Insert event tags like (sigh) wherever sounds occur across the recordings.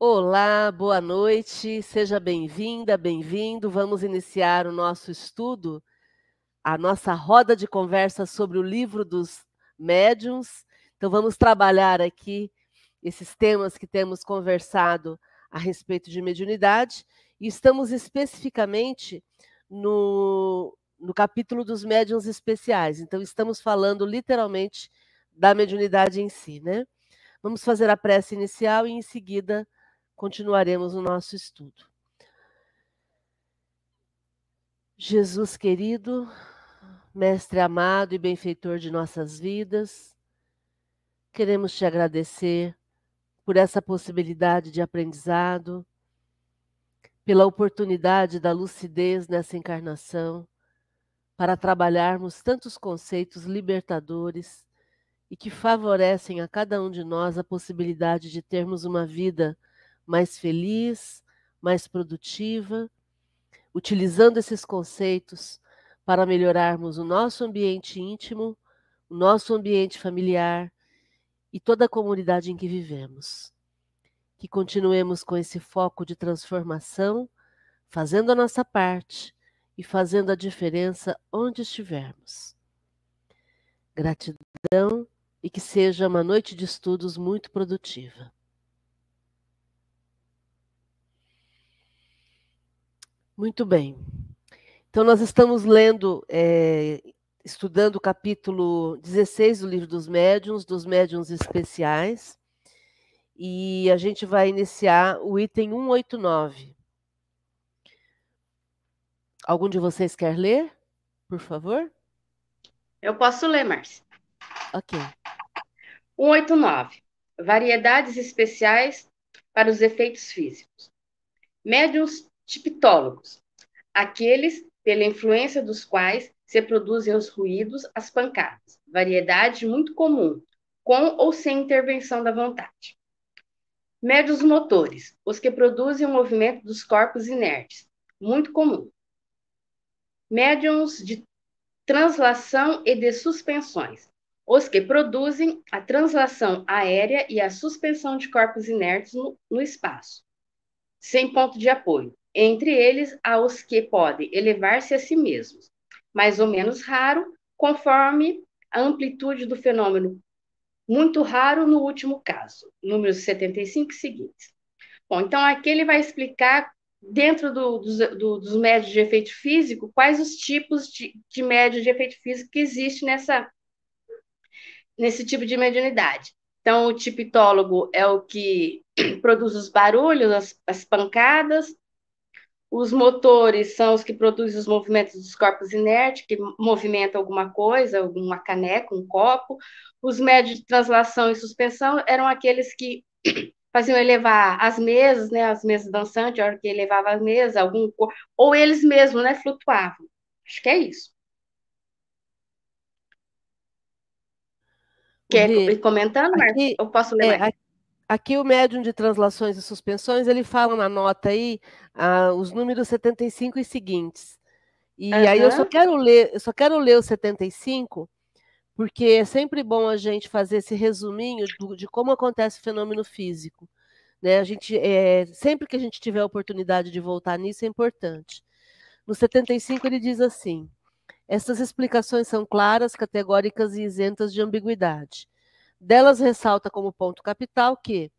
Olá, boa noite, seja bem-vinda, bem-vindo. Vamos iniciar o nosso estudo, a nossa roda de conversa sobre o livro dos médiuns. Então, vamos trabalhar aqui esses temas que temos conversado a respeito de mediunidade, e estamos especificamente no, no capítulo dos médiuns especiais. Então, estamos falando literalmente da mediunidade em si, né? Vamos fazer a prece inicial e, em seguida, continuaremos o nosso estudo. Jesus querido, Mestre amado e benfeitor de nossas vidas, queremos te agradecer por essa possibilidade de aprendizado, pela oportunidade da lucidez nessa encarnação, para trabalharmos tantos conceitos libertadores e que favorecem a cada um de nós a possibilidade de termos uma vida mais feliz, mais produtiva, utilizando esses conceitos para melhorarmos o nosso ambiente íntimo, o nosso ambiente familiar e toda a comunidade em que vivemos. Que continuemos com esse foco de transformação, fazendo a nossa parte e fazendo a diferença onde estivermos. Gratidão e que seja uma noite de estudos muito produtiva. Muito bem. Então, nós estamos lendo, é, estudando o capítulo 16 do livro dos médiuns, dos médiuns especiais, e a gente vai iniciar o item 189. Algum de vocês quer ler, por favor? Eu posso ler, Márcia. Ok. 189. Variedades especiais para os efeitos físicos. Médiuns tiptólogos, aqueles pela influência dos quais se produzem os ruídos, as pancadas, variedade muito comum, com ou sem intervenção da vontade. Médios motores, os que produzem o movimento dos corpos inertes, muito comum. Médiums de translação e de suspensões, os que produzem a translação aérea e a suspensão de corpos inertes no, no espaço, sem ponto de apoio, entre eles há os que podem elevar-se a si mesmos, mais ou menos raro, conforme a amplitude do fenômeno, muito raro no último caso, números 75 seguintes. Bom, então aqui ele vai explicar, dentro do, do, dos médios de efeito físico, quais os tipos de, de médios de efeito físico que existe nessa, nesse tipo de mediunidade. Então, o tipitólogo é o que (clears throat) produz os barulhos, as, as pancadas, os motores são os que produzem os movimentos dos corpos inertes, que movimentam alguma coisa, alguma caneca, um copo. Os médios de translação e suspensão eram aqueles que (clears throat) faziam elevar as mesas, né, as mesas dançantes, a hora que elevava as mesas, algum ou eles mesmos, né, flutuavam. Acho que é isso. Quer ir comentando, Marcos? Eu posso ler é, Aqui o médium de translações e suspensões, ele fala na nota aí ah, os números 75 e seguintes. E uhum. aí eu só quero ler, eu só quero ler o 75, porque é sempre bom a gente fazer esse resuminho do, de como acontece o fenômeno físico. Né? A gente, é, sempre que a gente tiver a oportunidade de voltar nisso, é importante. No 75 ele diz assim: essas explicações são claras, categóricas e isentas de ambiguidade. Delas ressalta como ponto capital que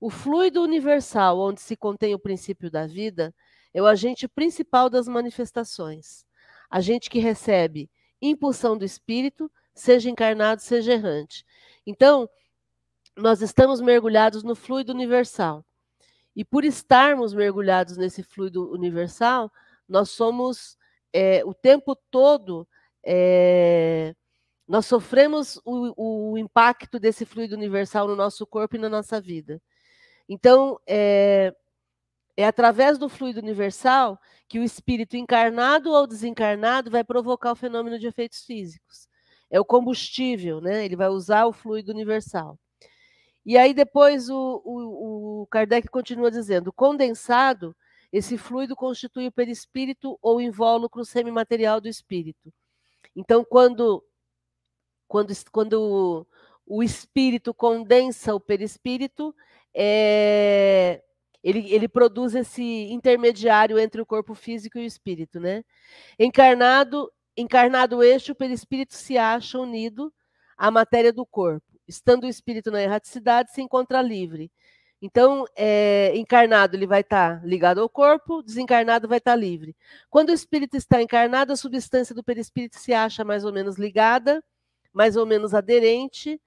o fluido universal, onde se contém o princípio da vida, é o agente principal das manifestações. Agente que recebe impulsão do espírito, seja encarnado, seja errante. Então, nós estamos mergulhados no fluido universal. E por estarmos mergulhados nesse fluido universal, nós somos é, o tempo todo é, nós sofremos o, o, impacto desse fluido universal no nosso corpo e na nossa vida. Então, é, é através do fluido universal que o espírito encarnado ou desencarnado vai provocar o fenômeno de efeitos físicos. É o combustível, né? Ele vai usar o fluido universal. E aí depois o, o, o Kardec continua dizendo: condensado, esse fluido constitui o perispírito ou invólucro semimaterial do espírito. Então, quando quando, quando o espírito condensa o perispírito, é, Ele, ele produz esse intermediário entre o corpo físico e o espírito, né? Encarnado, encarnado este, o perispírito se acha unido à matéria do corpo. Estando o espírito na erraticidade, se encontra livre. Então, é, encarnado ele vai estar tá ligado ao corpo, desencarnado vai estar tá livre. Quando o espírito está encarnado, a substância do perispírito se acha mais ou menos ligada, mais ou menos aderente.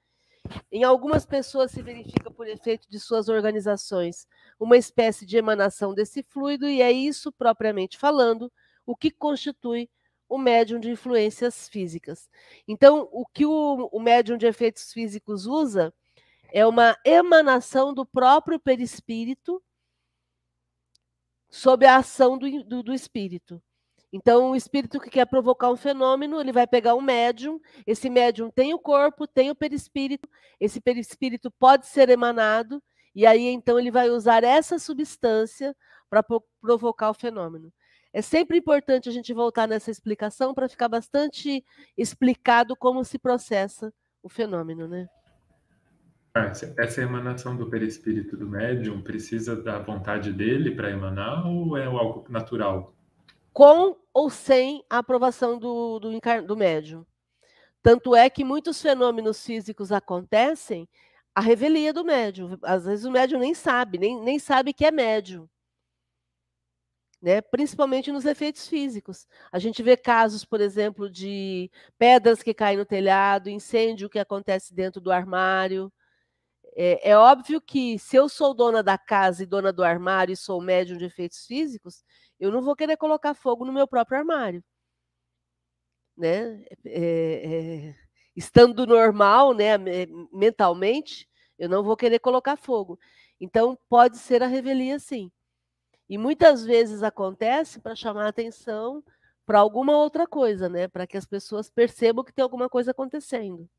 Em algumas pessoas se verifica por efeito de suas organizações uma espécie de emanação desse fluido, e é isso, propriamente falando, o que constitui o médium de influências físicas. Então, o que o, o médium de efeitos físicos usa é uma emanação do próprio perispírito sob a ação do, do, do, espírito. Então, o espírito que quer provocar um fenômeno, ele vai pegar um médium, esse médium tem o corpo, tem o perispírito, esse perispírito pode ser emanado, e aí então ele vai usar essa substância para provocar o fenômeno. É sempre importante a gente voltar nessa explicação para ficar bastante explicado como se processa o fenômeno, né? Ah, essa emanação do perispírito do médium precisa da vontade dele para emanar ou é algo natural? Com ou sem a aprovação do, do, do médium. Tanto é que muitos fenômenos físicos acontecem a revelia do médium. Às vezes o médium nem sabe, nem, nem sabe que é médium. Né? Principalmente nos efeitos físicos. A gente vê casos, por exemplo, de pedras que caem no telhado, incêndio que acontece dentro do armário. É, é, óbvio que se eu sou dona da casa e dona do armário e sou médium de efeitos físicos, eu não vou querer colocar fogo no meu próprio armário. Né? É, é, estando normal, né, mentalmente, eu não vou querer colocar fogo. Então, pode ser a revelia, sim. E muitas vezes acontece para chamar atenção para alguma outra coisa, né? Para que as pessoas percebam que tem alguma coisa acontecendo.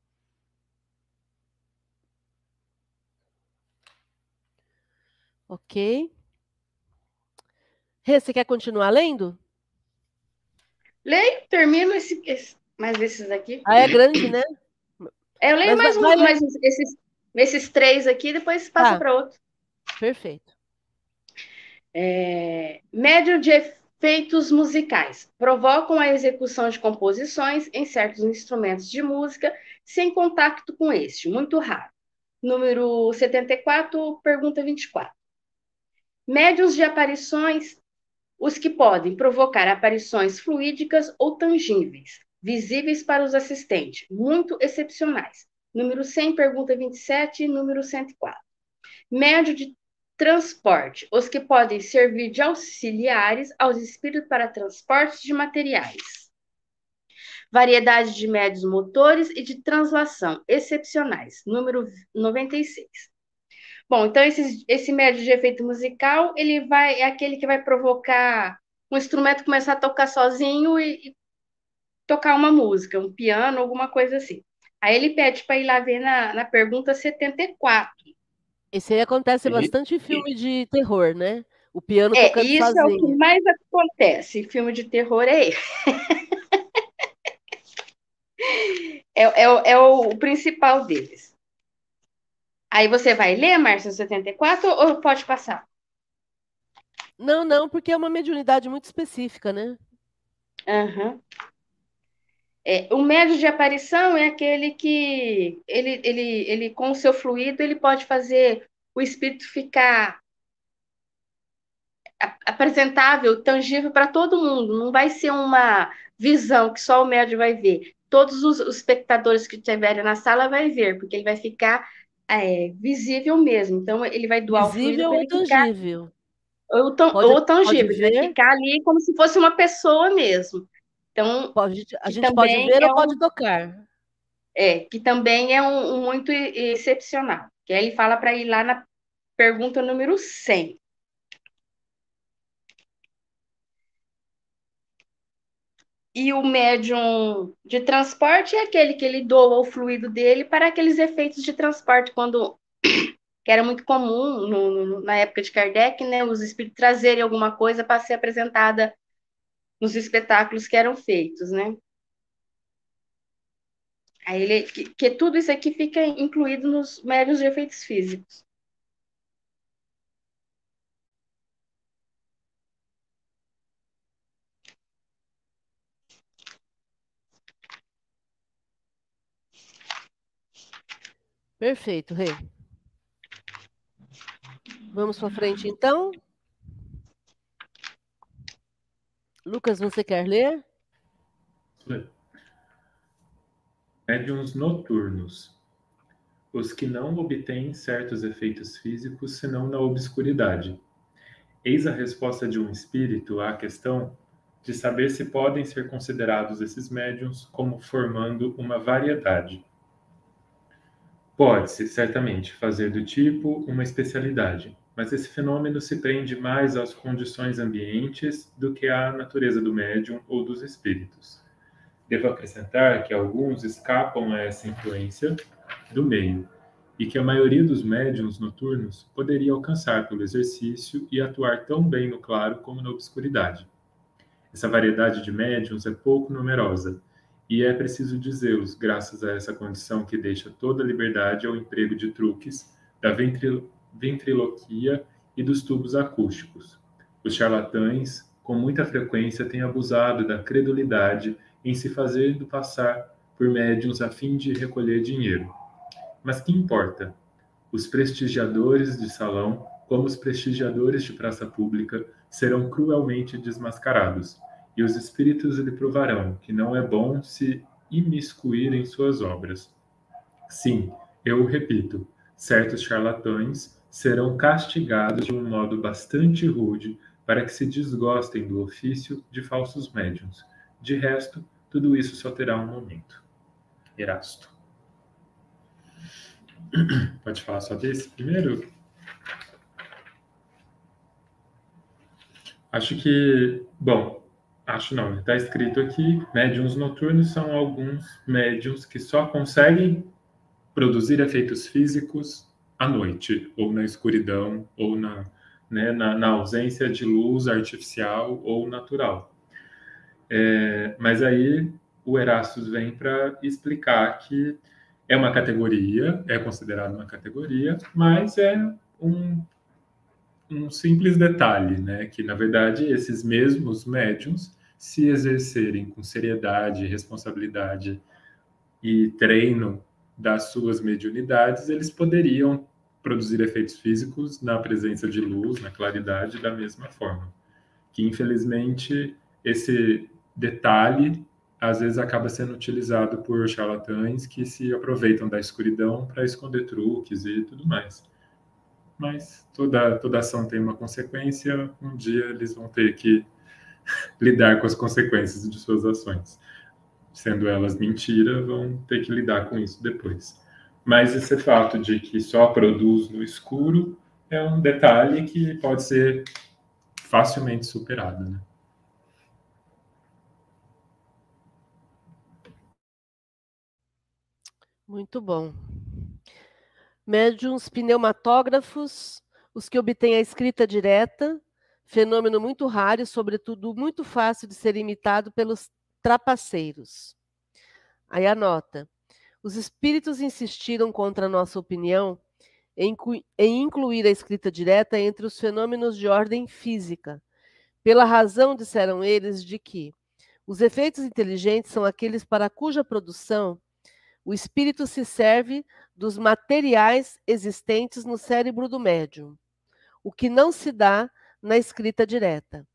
Ok. Rê, você quer continuar lendo? Leio, termino esse, esse, mais esses aqui. Ah, é grande, né? É, eu leio Mas mais, um, mais esses, esses três aqui, depois passa tá. para outro. Perfeito. É, médio de efeitos musicais. Provocam a execução de composições em certos instrumentos de música sem contato com este, muito raro. Número 74, pergunta 24. Médios de aparições, os que podem provocar aparições fluídicas ou tangíveis, visíveis para os assistentes, muito excepcionais. Número 100, pergunta 27, número 104. Médio de transporte, os que podem servir de auxiliares aos espíritos para transporte de materiais. Variedade de médios motores e de translação, excepcionais. Número 96. Bom, então esse, esse médio de efeito musical, ele vai é aquele que vai provocar um instrumento começar a tocar sozinho e, e tocar uma música, um piano, alguma coisa assim. Aí ele pede para ir lá ver na, na pergunta 74. Esse aí acontece bastante em filme de terror, né? O piano é, tocando isso sozinho. é o que mais acontece em filme de terror, é (laughs) é, é, é o principal deles. Aí você vai ler, Márcia, 74 ou pode passar? Não, não, porque é uma mediunidade muito específica, né? Uhum. É, o médio de aparição é aquele que ele, ele, ele, com o seu fluido, ele pode fazer o espírito ficar apresentável, tangível para todo mundo. Não vai ser uma visão que só o médio vai ver. Todos os, os espectadores que estiverem na sala vai ver, porque ele vai ficar é, visível mesmo. Então, ele vai doar visível o fluido. Visível ou tangível? Ficar, ou, pode, ou tangível, vai ficar ali como se fosse uma pessoa mesmo. Então, pode, a gente pode ver é ou pode tocar. É, que também é um, um muito excepcional. Que aí ele fala para ir lá na pergunta número 100. E o médium de transporte é aquele que ele doa o fluido dele para aqueles efeitos de transporte, quando (coughs) que era muito comum no, no, na época de Kardec, né, os espíritos trazerem alguma coisa para ser apresentada nos espetáculos que eram feitos, né? Aí ele, que, que tudo isso aqui fica incluído nos médios de efeitos físicos. Perfeito, Rei. Vamos para frente, então. Lucas, você quer ler? Médiuns noturnos. Os que não obtêm certos efeitos físicos senão na obscuridade. Eis a resposta de um espírito à questão de saber se podem ser considerados esses médiuns como formando uma variedade. Pode-se, certamente, fazer do tipo uma especialidade, mas esse fenômeno se prende mais às condições ambientes do que à natureza do médium ou dos espíritos. Devo acrescentar que alguns escapam a essa influência do meio e que a maioria dos médiums noturnos poderia alcançar pelo exercício e atuar tão bem no claro como na obscuridade. Essa variedade de médiums é pouco numerosa e é preciso dizê-los, graças a essa condição que deixa toda a liberdade ao emprego de truques, da ventriloquia e dos tubos acústicos. Os charlatães, com muita frequência, têm abusado da credulidade em se fazendo passar por médiums a fim de recolher dinheiro. Mas que importa? Os prestigiadores de salão, como os prestigiadores de praça pública, serão cruelmente desmascarados, e os espíritos lhe provarão que não é bom se imiscuir em suas obras. Sim, eu repito, certos charlatães serão castigados de um modo bastante rude para que se desgostem do ofício de falsos médiuns. De resto, tudo isso só terá um momento. Erasto. (clears throat) Pode falar só desse primeiro? Acho que, bom, acho não, está escrito aqui, médiums noturnos são alguns médiums que só conseguem produzir efeitos físicos à noite, ou na escuridão, ou na, né, na, na ausência de luz artificial ou natural. É, mas aí o Erasmus vem para explicar que é uma categoria, é considerado uma categoria, mas é um, um simples detalhe, né? Que na verdade esses mesmos médiums, se exercerem com seriedade, responsabilidade e treino das suas mediunidades, eles poderiam produzir efeitos físicos na presença de luz, na claridade, da mesma forma. Que infelizmente esse detalhe às vezes acaba sendo utilizado por charlatães que se aproveitam da escuridão para esconder truques e tudo mais. Mas toda, toda ação tem uma consequência, um dia eles vão ter que (laughs) lidar com as consequências de suas ações. Sendo elas mentira, vão ter que lidar com isso depois. Mas esse fato de que só produz no escuro é um detalhe que pode ser facilmente superado, né? Muito bom. Médiuns pneumatógrafos, os que obtêm a escrita direta, fenômeno muito raro e, sobretudo, muito fácil de ser imitado pelos trapaceiros. Aí anota. Os espíritos insistiram contra a nossa opinião em, em incluir a escrita direta entre os fenômenos de ordem física, pela razão, disseram eles, de que os efeitos inteligentes são aqueles para cuja produção o espírito se serve dos materiais existentes no cérebro do médium, o que não se dá na escrita direta.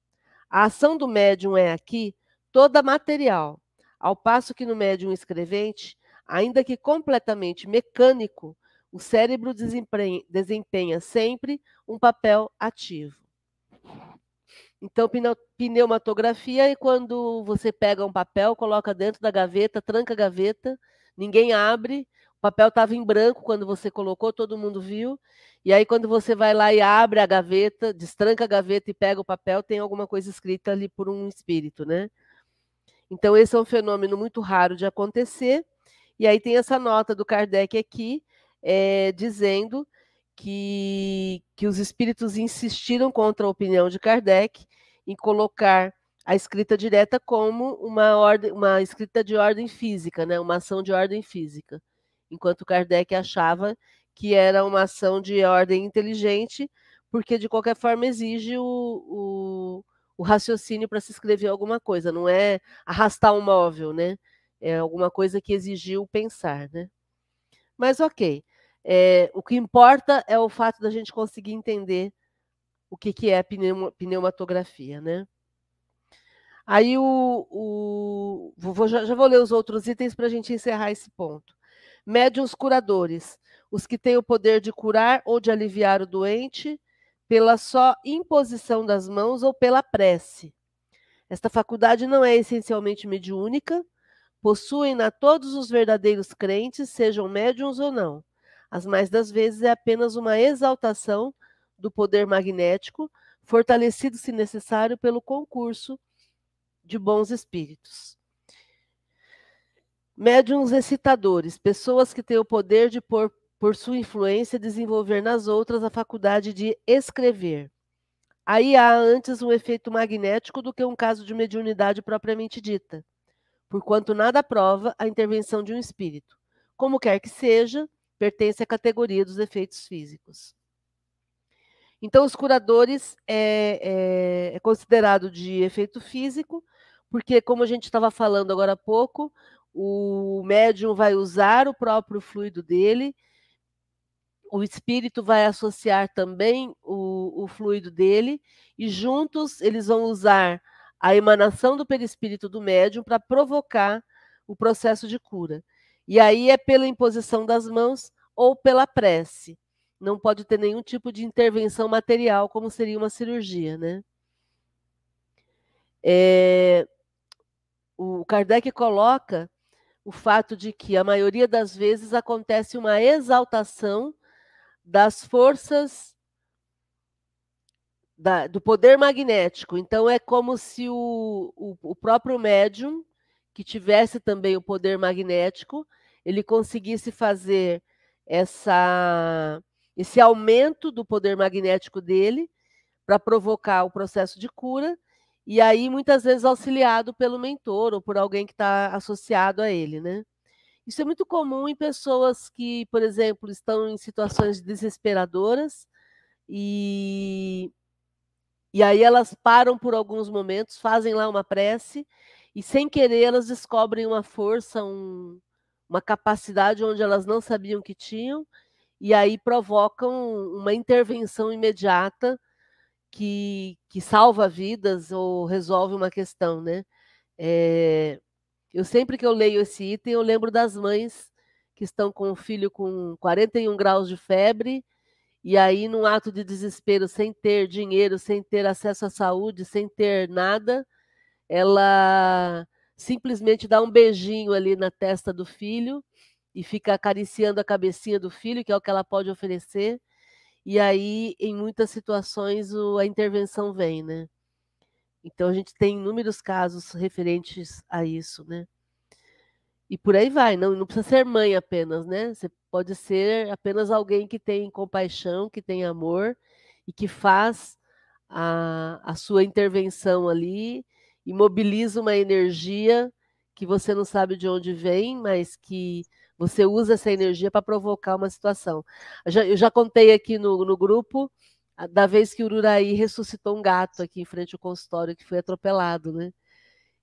A ação do médium é aqui toda material, ao passo que no médium escrevente, ainda que completamente mecânico, o cérebro desempenha, sempre um papel ativo. Então, pneumatografia é quando você pega um papel, coloca dentro da gaveta, tranca a gaveta ninguém abre, o papel estava em branco quando você colocou, todo mundo viu. E aí, quando você vai lá e abre a gaveta, destranca a gaveta e pega o papel, tem alguma coisa escrita ali por um espírito, né? Então, esse é um fenômeno muito raro de acontecer. E aí tem essa nota do Kardec aqui, é, dizendo que, que os espíritos insistiram contra a opinião de Kardec em colocar a escrita direta como uma, ordem, uma escrita de ordem física, né? uma ação de ordem física, enquanto Kardec achava que era uma ação de ordem inteligente, porque de qualquer forma exige o, o, o raciocínio para se escrever alguma coisa, não é arrastar um móvel, né? É alguma coisa que exigiu pensar, né? Mas ok. É, o que importa é o fato da gente conseguir entender o que, que é pneumatografia, né? Aí o, o vou, já, já, vou ler os outros itens para a gente encerrar esse ponto. Médiuns curadores, os que têm o poder de curar ou de aliviar o doente pela só imposição das mãos ou pela prece. Esta faculdade não é essencialmente mediúnica, possuem-na todos os verdadeiros crentes, sejam médiums ou não. As mais das vezes é apenas uma exaltação do poder magnético, fortalecido, se necessário, pelo concurso de bons espíritos. Médiuns excitadores, pessoas que têm o poder de, por, por sua influência, desenvolver nas outras a faculdade de escrever. Aí há antes um efeito magnético do que um caso de mediunidade propriamente dita porquanto nada prova a intervenção de um espírito. Como quer que seja, pertence à categoria dos efeitos físicos. Então, os curadores é, é, é considerado de efeito físico, porque, como a gente estava falando agora há pouco, o médium vai usar o próprio fluido dele, o espírito vai associar também o, o fluido dele, e juntos eles vão usar a emanação do perispírito do médium para provocar o processo de cura. E aí é pela imposição das mãos ou pela prece. Não pode ter nenhum tipo de intervenção material, como seria uma cirurgia, né? É, o Kardec coloca o fato de que a maioria das vezes acontece uma exaltação das forças da, do poder magnético. Então, é como se o, o, o, próprio médium, que tivesse também o poder magnético, ele conseguisse fazer essa, esse aumento do poder magnético dele para provocar o processo de cura, e aí muitas vezes auxiliado pelo mentor ou por alguém que está associado a ele, né? Isso é muito comum em pessoas que, por exemplo, estão em situações desesperadoras e e aí elas param por alguns momentos, fazem lá uma prece, e sem querer elas descobrem uma força, um, uma capacidade onde elas não sabiam que tinham, e aí provocam uma intervenção imediata que, que salva vidas ou resolve uma questão, né? É, eu sempre que eu leio esse item, eu lembro das mães que estão com o filho com 41 graus de febre e aí, num ato de desespero, sem ter dinheiro, sem ter acesso à saúde, sem ter nada, ela simplesmente dá um beijinho ali na testa do filho e fica acariciando a cabecinha do filho, que é o que ela pode oferecer. E aí, em muitas situações, o, a intervenção vem, né? Então, a gente tem inúmeros casos referentes a isso, né? E por aí vai, não, não precisa ser mãe apenas, né? Você pode ser apenas alguém que tem compaixão, que tem amor e que faz a, a sua intervenção ali e mobiliza uma energia que você não sabe de onde vem, mas que você usa essa energia para provocar uma situação. Eu já, eu já contei aqui no, no grupo da vez que o Ururaí ressuscitou um gato aqui em frente ao consultório que foi atropelado, né?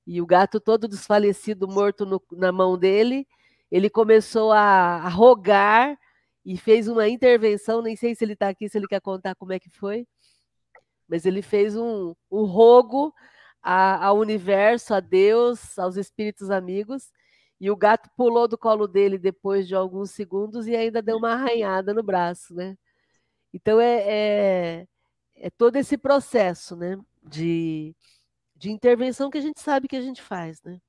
E o gato todo desfalecido, morto no, na mão dele, ele começou a, a, rogar e fez uma intervenção. Nem sei se ele está aqui, se ele quer contar como é que foi, mas ele fez um, um rogo ao universo, a Deus, aos espíritos amigos. E o gato pulou do colo dele depois de alguns segundos e ainda deu uma arranhada no braço, né? Então é, é, é todo esse processo, né? De de intervenção que a gente sabe que a gente faz, né?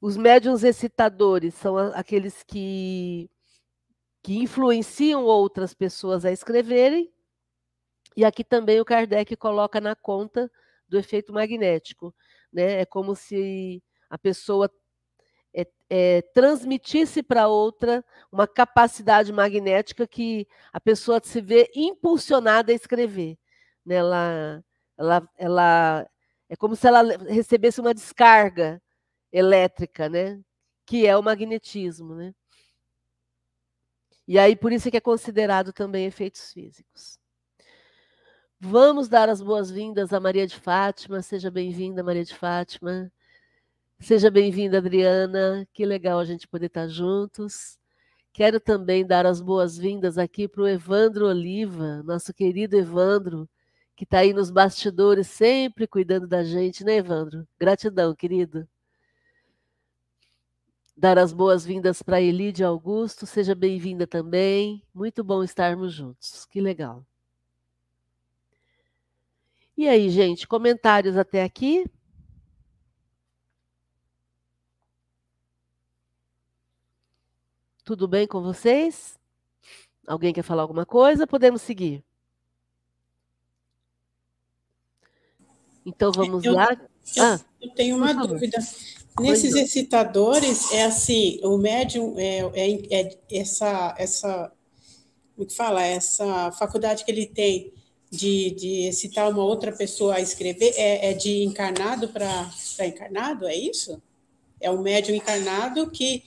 Os médiums excitadores são aqueles que, que influenciam outras pessoas a escreverem, e aqui também o Kardec coloca na conta do efeito magnético. Né? É como se a pessoa é, é, transmitisse para outra uma capacidade magnética que a pessoa se vê impulsionada a escrever. Né? Ela, ela, ela é como se ela recebesse uma descarga elétrica, né? Que é o magnetismo, né? E aí por isso é que é considerado também efeitos físicos. Vamos dar as boas-vindas a Maria de Fátima. Seja bem-vinda, Maria de Fátima. Seja bem-vinda, Adriana. Que legal a gente poder estar juntos. Quero também dar as boas-vindas aqui para o Evandro Oliva, nosso querido Evandro, que está aí nos bastidores, sempre cuidando da gente, né, Evandro? Gratidão, querido. Dar as boas-vindas para Elide Augusto, seja bem-vinda também. Muito bom estarmos juntos, que legal. E aí, gente, comentários até aqui? Tudo bem com vocês? Alguém quer falar alguma coisa? Podemos seguir. Então vamos eu, lá. Eu, ah, eu tenho uma dúvida. Nesses excitadores, é assim, o médium é, é, é, essa, essa, como que fala, essa faculdade que ele tem de, de excitar uma outra pessoa a escrever, é, é de encarnado para encarnado, é isso? É um médium encarnado que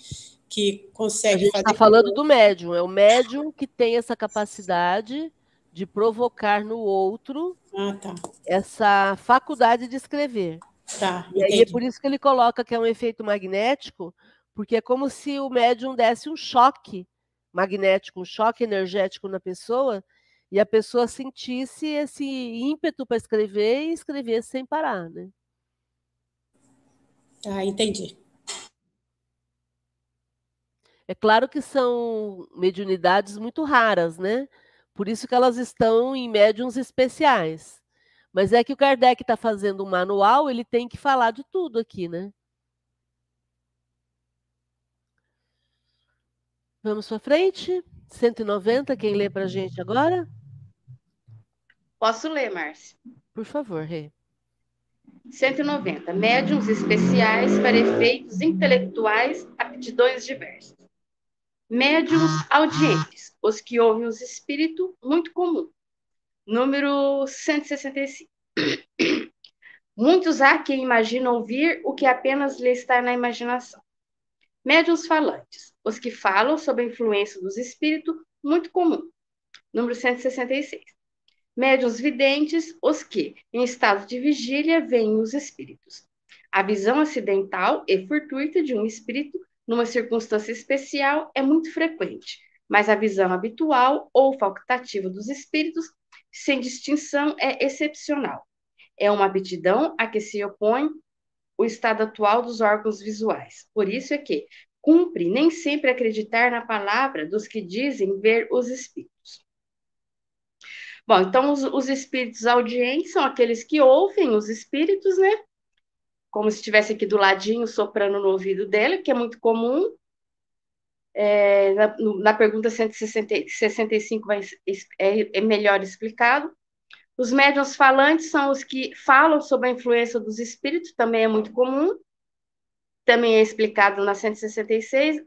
que consegue gente fazer. Está falando do médium, é o médium que tem essa capacidade de provocar no outro ah, tá. essa faculdade de escrever. Tá, e aí é por isso que ele coloca que é um efeito magnético, porque é como se o médium desse um choque magnético, um choque energético na pessoa, e a pessoa sentisse esse ímpeto para escrever e escrever sem parar, né? Ah, entendi. É claro que são mediunidades muito raras, né? Por isso que elas estão em médiums especiais. Mas é que o Kardec está fazendo um manual, ele tem que falar de tudo aqui, né? Vamos para frente? 190, quem lê para a gente agora? Posso ler, Márcia? Por favor, Rê. 190. Médiums especiais para efeitos intelectuais, aptidões diversas. Médiums audientes, os que ouvem os espíritos, muito comum. Número 165. (coughs) Muitos há que imaginam ouvir o que apenas lhe está na imaginação. Médiuns falantes, os que falam sob a influência dos espíritos, muito comum. Número 166. Médiuns videntes, os que, em estado de vigília, veem os espíritos. A visão acidental e fortuita de um espírito numa circunstância especial, é muito frequente, mas a visão habitual ou facultativa dos espíritos, sem distinção, é excepcional. É uma aptidão a que se opõe o estado atual dos órgãos visuais. Por isso é que cumpre nem sempre acreditar na palavra dos que dizem ver os espíritos. Bom, então os, os espíritos audientes são aqueles que ouvem os espíritos, né? Como se estivesse aqui do ladinho soprando no ouvido dela, que é muito comum. É, na, na, pergunta 165 vai, é, é melhor explicado. Os médiuns falantes são os que falam sobre a influência dos espíritos, também é muito comum. Também é explicado na 166.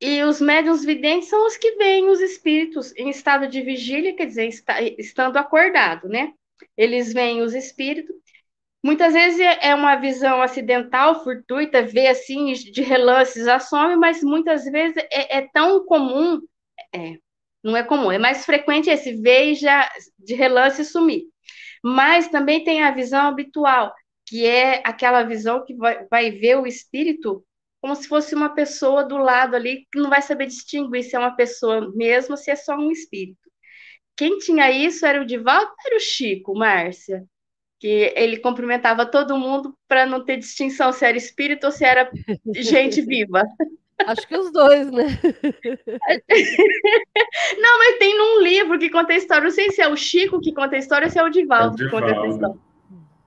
E os médiuns videntes são os que veem os espíritos em estado de vigília, quer dizer, estando acordado, né? Eles veem os espíritos Muitas vezes é, é uma visão acidental, fortuita, ver assim de relances a some, mas muitas vezes é, é tão comum, é, não é comum, é mais frequente esse ver e já de relance sumir. Mas também tem a visão habitual, que é aquela visão que vai, vai ver o espírito como se fosse uma pessoa do lado ali, que não vai saber distinguir se é uma pessoa mesmo, se é só um espírito. Quem tinha isso era o Divaldo era o Chico, Márcia? Que ele cumprimentava todo mundo para não ter distinção se era espírito ou se era gente (laughs) viva. Acho que os dois, né? (laughs) não, mas tem num livro que conta a história. Não sei se é o Chico que conta a história ou se é o Divaldo, é o Divaldo. que conta a história.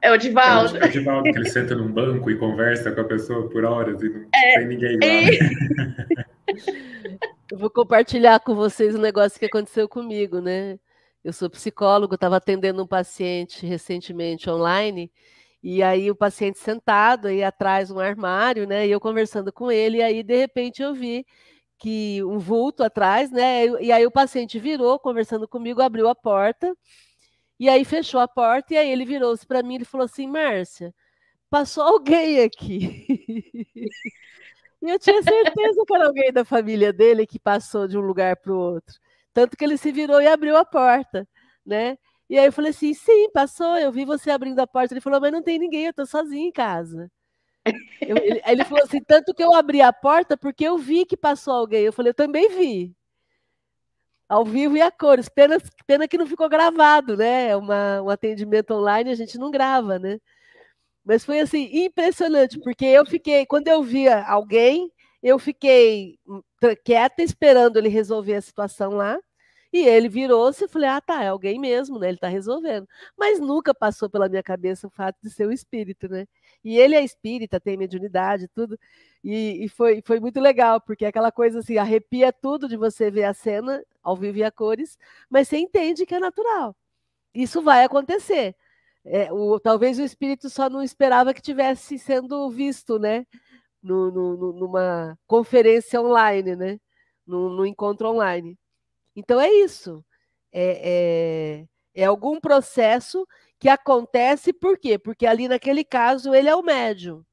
É o Divaldo. É o Divaldo que ele senta num banco e conversa com a pessoa por horas e não é, tem ninguém lá. É... (laughs) Eu vou compartilhar com vocês um negócio que aconteceu comigo, né? Eu sou psicólogo, estava atendendo um paciente recentemente online, e aí o paciente sentado aí atrás um armário, né? E eu conversando com ele, e aí de repente eu vi que um vulto atrás, né? E aí o paciente virou, conversando comigo, abriu a porta, e aí fechou a porta, e aí ele virou-se para mim e falou assim: Márcia, passou alguém aqui. (laughs) e eu tinha certeza que era alguém da família dele que passou de um lugar para o outro. Tanto que ele se virou e abriu a porta, né? E aí eu falei assim: sim, passou, eu vi você abrindo a porta. Ele falou, mas não tem ninguém, eu tô sozinho em casa. Eu, ele, ele, falou assim, tanto que eu abri a porta porque eu vi que passou alguém. Eu falei, eu também vi. Ao vivo e a cores. Pena, pena que não ficou gravado, né? É uma, um atendimento online, a gente não grava, né? Mas foi assim, impressionante, porque eu fiquei, quando eu via alguém, eu fiquei quieta esperando ele resolver a situação lá. E ele virou-se e falei: Ah, tá, é alguém mesmo, né? Ele está resolvendo. Mas nunca passou pela minha cabeça o fato de ser o espírito, né? E ele é espírita, tem mediunidade, tudo. E, e foi, foi muito legal, porque aquela coisa assim, arrepia tudo de você ver a cena ao vivo e a cores, mas você entende que é natural. Isso vai acontecer. É, o, talvez o espírito só não esperava que tivesse sendo visto, né? No, no, numa conferência online, né? No, no encontro online. Então é isso. É, é, é, algum processo que acontece por quê? Porque ali naquele caso ele é o médium.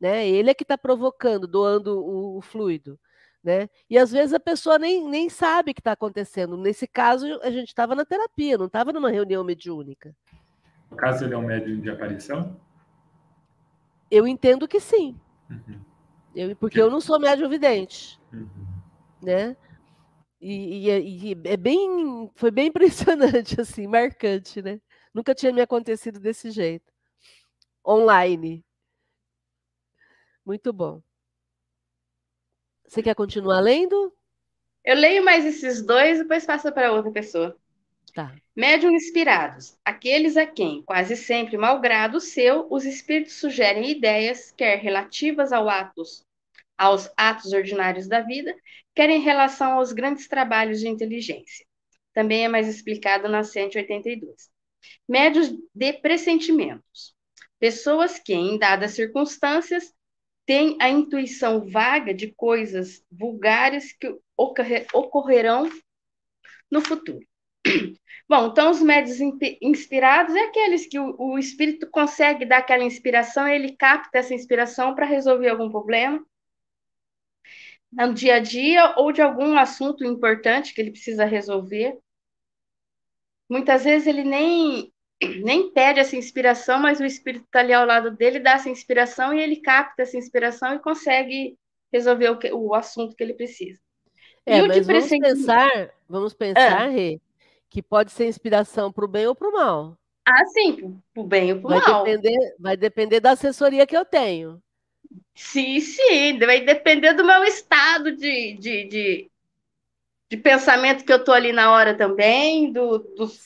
Né? Ele é que está provocando, doando o, o, fluido. Né? E às vezes a pessoa nem, nem sabe o que está acontecendo. Nesse caso, a gente estava na terapia, não estava numa reunião mediúnica. No caso, ele é um médium de aparição? Eu entendo que sim. Uhum. Eu, porque eu não sou médium vidente. Uhum. Né? E, e, e, é bem, foi bem (laughs) impressionante, assim, marcante, né? Nunca tinha me acontecido desse jeito. Online. Muito bom. Você quer continuar lendo? Eu leio mais esses dois e depois passo para outra pessoa. Tá. Médium inspirados. Aqueles a quem, quase sempre malgrado seu, os espíritos sugerem ideias, quer relativas ao atos aos atos ordinários da vida, quer em relação aos grandes trabalhos de inteligência. Também é mais explicado na 182. Médios de pressentimentos. Pessoas que, em dadas circunstâncias, têm a intuição vaga de coisas vulgares que ocorrerão no futuro. (clears throat) Bom, então os médios inspirados é aqueles que o, o espírito consegue dar aquela inspiração, ele capta essa inspiração para resolver algum problema, no dia a dia ou de algum assunto importante que ele precisa resolver. Muitas vezes ele nem (clears throat) nem pede essa inspiração, mas o espírito está ali ao lado dele, dá essa inspiração e ele capta essa inspiração e consegue resolver o, que, o assunto que ele precisa. É, mas vamos pensar, vamos pensar, ah. Rê, que pode ser inspiração para o bem ou para o mal. Ah, sim, para o bem ou para o mal. Depender, vai depender da assessoria que eu tenho. Sim, sim, vai depender do meu estado de, de, de, de pensamento que eu estou ali na hora também, do, dos,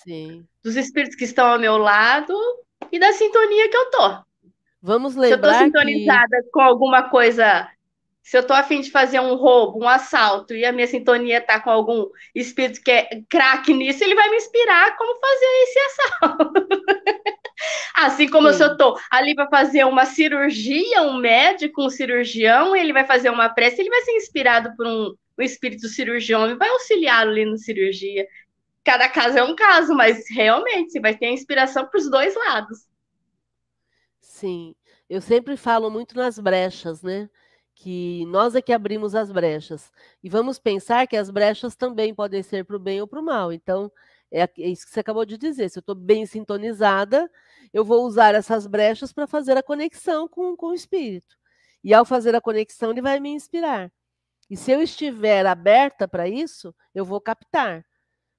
dos espíritos que estão ao meu lado e da sintonia que eu tô. Vamos lembrar. Se eu estou sintonizada que... com alguma coisa, se eu estou afim de fazer um roubo, um assalto, e a minha sintonia está com algum espírito que é craque nisso, ele vai me inspirar como fazer esse assalto. (laughs) Assim como Sim. se eu estou ali para fazer uma cirurgia, um médico, um cirurgião, ele vai fazer uma prece, ele vai ser inspirado por um, um espírito cirurgião e vai auxiliá-lo ali na cirurgia. Cada caso é um caso, mas realmente você vai ter a inspiração para os dois lados. Sim, eu sempre falo muito nas brechas, né? Que nós é que abrimos as brechas. E vamos pensar que as brechas também podem ser para o bem ou para o mal. Então, é, é isso que você acabou de dizer. Se eu estou bem sintonizada, eu vou usar essas brechas para fazer a conexão com, com o espírito. E ao fazer a conexão, ele vai me inspirar. E se eu estiver aberta para isso, eu vou captar.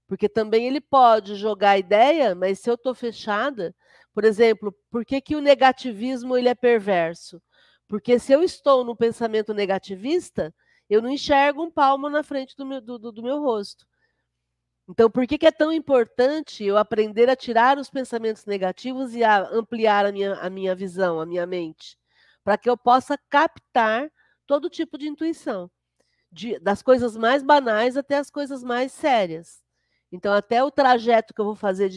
Porque também ele pode jogar ideia, mas se eu estou fechada, por exemplo, por que, que o negativismo ele é perverso? Porque se eu estou no pensamento negativista, eu não enxergo um palmo na frente do meu, do, do meu rosto. Então, por que, que é tão importante eu aprender a tirar os pensamentos negativos e a ampliar a minha, a minha visão, a minha mente? Para que eu possa captar todo tipo de intuição, de, das coisas mais banais até as coisas mais sérias. Então, até o trajeto que eu vou fazer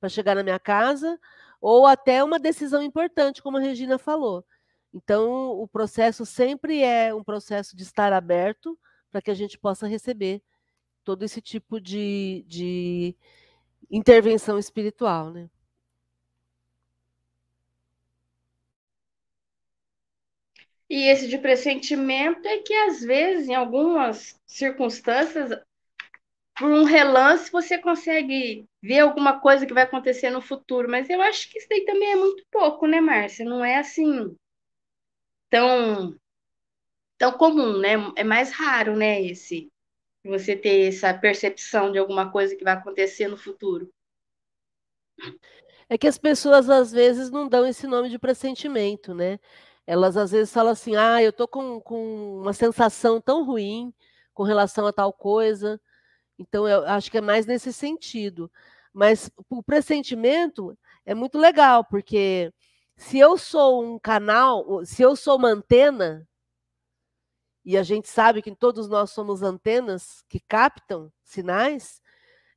para chegar na minha casa, ou até uma decisão importante, como a Regina falou. Então, o processo sempre é um processo de estar aberto para que a gente possa receber todo esse tipo de, de intervenção espiritual, né? E esse de pressentimento é que, às vezes, em algumas circunstâncias, por um relance, você consegue ver alguma coisa que vai acontecer no futuro. Mas eu acho que isso daí também é muito pouco, né, Márcia? Não é assim. Tão tão comum, né? É mais raro, né, esse você ter essa percepção de alguma coisa que vai acontecer no futuro. É que as pessoas às vezes não dão esse nome de pressentimento, né? Elas às vezes falam assim: ah, eu tô com, com uma sensação tão ruim com relação a tal coisa. Então, eu acho que é mais nesse sentido. Mas o pressentimento é muito legal, porque se eu sou um canal, se eu sou uma antena, e a gente sabe que todos nós somos antenas que captam sinais,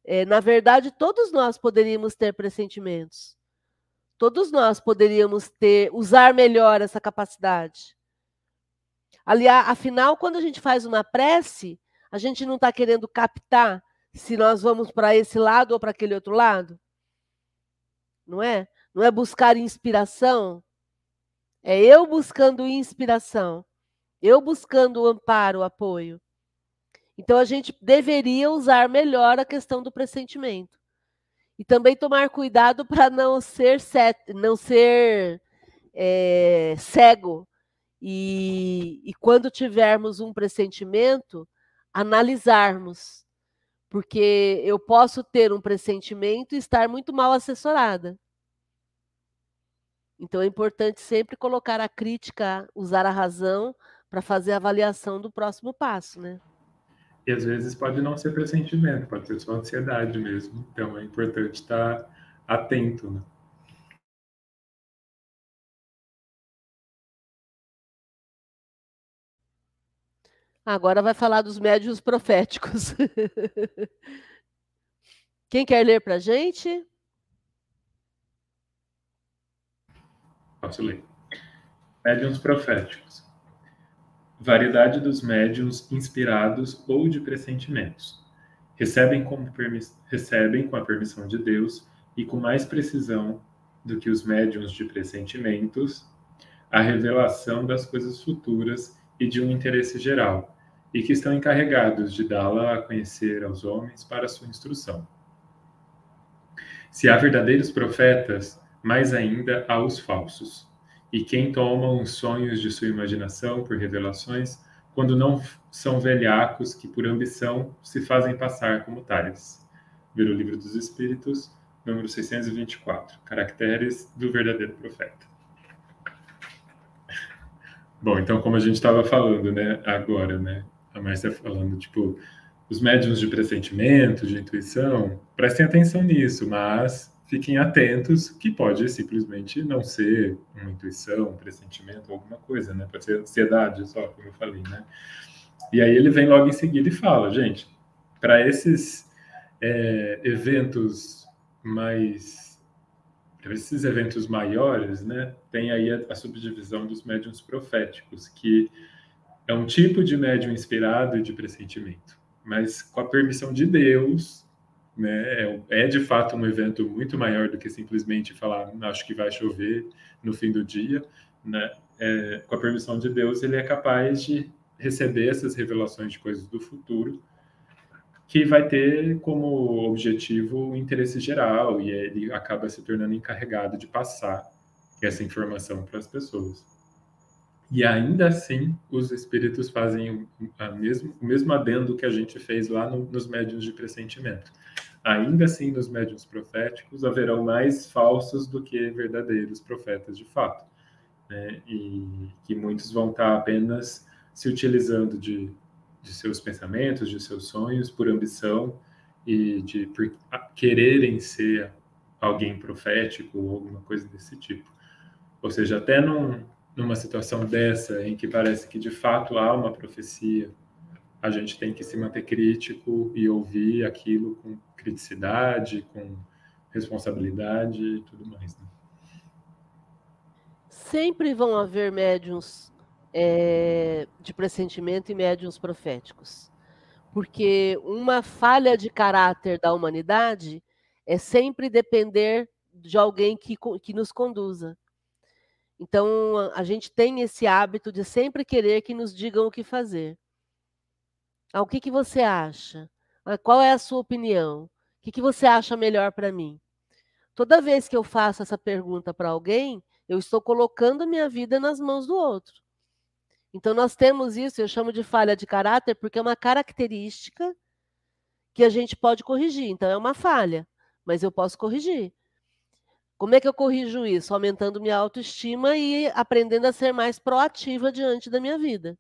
é, na verdade, todos nós poderíamos ter pressentimentos. Todos nós poderíamos ter, usar melhor essa capacidade. Aliás, afinal, quando a gente faz uma prece, a gente não está querendo captar se nós vamos para esse lado ou para aquele outro lado? Não é? Não é buscar inspiração? É eu buscando inspiração. Eu buscando o amparo, o apoio. Então a gente deveria usar melhor a questão do pressentimento. E também tomar cuidado para não ser set, não ser é, cego. E, e quando tivermos um pressentimento, analisarmos. Porque eu posso ter um pressentimento e estar muito mal assessorada. Então é importante sempre colocar a crítica, usar a razão para fazer a avaliação do próximo passo, né? E às vezes pode não ser pressentimento, pode ser só ansiedade mesmo. Então é importante estar atento, né? Agora vai falar dos médios proféticos. (laughs) Quem quer ler para a gente? Posso ler. Médiuns proféticos variedade dos médiuns inspirados ou de pressentimentos. Recebem, recebem com a permissão de Deus e com mais precisão do que os médiuns de pressentimentos a revelação das coisas futuras e de um interesse geral, e que estão encarregados de dá-la a conhecer aos homens para sua instrução. Se há verdadeiros profetas, mais ainda há os falsos e quem toma os sonhos de sua imaginação por revelações, quando não são velhacos que por ambição se fazem passar como tais. Ver o Livro dos Espíritos, número 624, Caracteres do Verdadeiro Profeta. (laughs) Bom, então como a gente estava falando, né, agora, né, a Márcia falando, tipo, os médiums de pressentimento, de intuição, prestem atenção nisso, mas fiquem atentos que pode simplesmente não ser uma intuição, um pressentimento, alguma coisa, né? Pode ser ansiedade só, como eu falei, né? E aí ele vem logo em seguida e fala, gente, para esses é, eventos mais, para esses eventos maiores, né? Tem aí a, a subdivisão dos médiums proféticos, que é um tipo de médium inspirado e de pressentimento, mas com a permissão de Deus né? É, é, de fato um evento muito maior do que simplesmente falar, acho que vai chover no fim do dia, né? É, com a permissão de Deus, ele é capaz de receber essas revelações de coisas do futuro, que vai ter como objetivo o interesse geral, e ele acaba se tornando encarregado de passar essa informação para as pessoas. E ainda assim, os espíritos fazem mesmo, o mesmo adendo que a gente fez lá no, nos médios de pressentimento. Ainda assim, nos médios proféticos, haverão mais falsos do que verdadeiros profetas de fato. Né? E que muitos vão estar apenas se utilizando de, de seus pensamentos, de seus sonhos, por ambição e de por quererem ser alguém profético ou alguma coisa desse tipo. Ou seja, até num, numa situação dessa, em que parece que de fato há uma profecia, a gente tem que se manter crítico e ouvir aquilo com criticidade, com responsabilidade e tudo mais. Né? Sempre vão haver médiums é, de pressentimento e médiums proféticos. Porque uma falha de caráter da humanidade é sempre depender de alguém que, que nos conduza. Então, a gente tem esse hábito de sempre querer que nos digam o que fazer. Ah, o que, que você acha? Ah, qual é a sua opinião? O que, que você acha melhor para mim? Toda vez que eu faço essa pergunta para alguém, eu estou colocando minha vida nas mãos do outro. Então, nós temos isso, eu chamo de falha de caráter, porque é uma característica que a gente pode corrigir. Então, é uma falha, mas eu posso corrigir. Como é que eu corrijo isso? Aumentando minha autoestima e aprendendo a ser mais proativa diante da minha vida.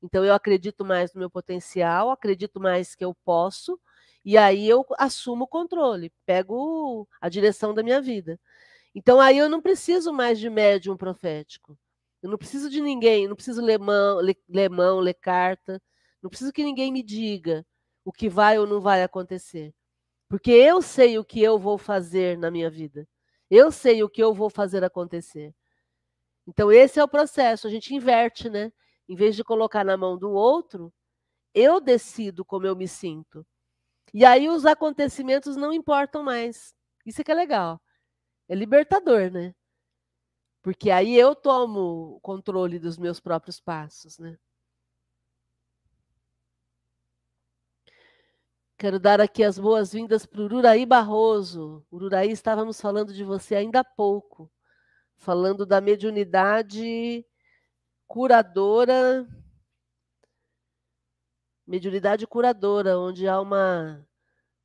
Então, eu acredito mais no meu potencial, acredito mais que eu posso, e aí eu assumo o controle, pego a direção da minha vida. Então, aí eu não preciso mais de médium profético. Eu não preciso de ninguém, não preciso ler mão, ler, ler mão, ler carta. Não preciso que ninguém me diga o que vai ou não vai acontecer. Porque eu sei o que eu vou fazer na minha vida. Eu sei o que eu vou fazer acontecer. Então, esse é o processo. A gente inverte, né? Em vez de colocar na mão do outro, eu decido como eu me sinto. E aí os acontecimentos não importam mais. Isso é que é legal. É libertador, né? Porque aí eu tomo o controle dos meus próprios passos, né? Quero dar aqui as boas-vindas para o Ururaí Barroso. Ururaí, estávamos falando de você ainda há pouco, falando da mediunidade curadora, mediunidade curadora, onde há uma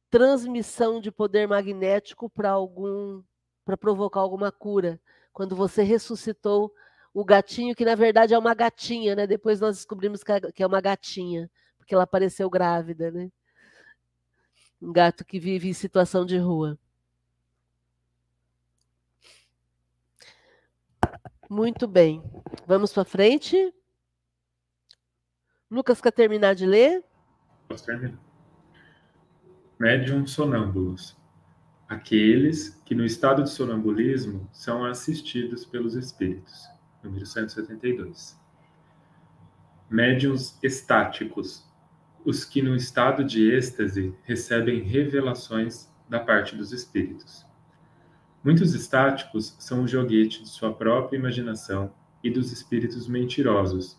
transmissão de poder magnético para algum, para provocar alguma cura quando você ressuscitou o gatinho, que na verdade é uma gatinha, né? Depois nós descobrimos que é uma gatinha, porque ela apareceu grávida, né? Um gato que vive em situação de rua. Muito bem. Vamos para frente. Lucas, quer terminar de ler? Posso terminar. Médium sonâmbulos aqueles que no estado de sonambulismo são assistidos pelos espíritos. Número 172. Médiuns estáticos, os que no estado de êxtase recebem revelações da parte dos espíritos. Muitos estáticos são o joguete de sua própria imaginação e dos espíritos mentirosos,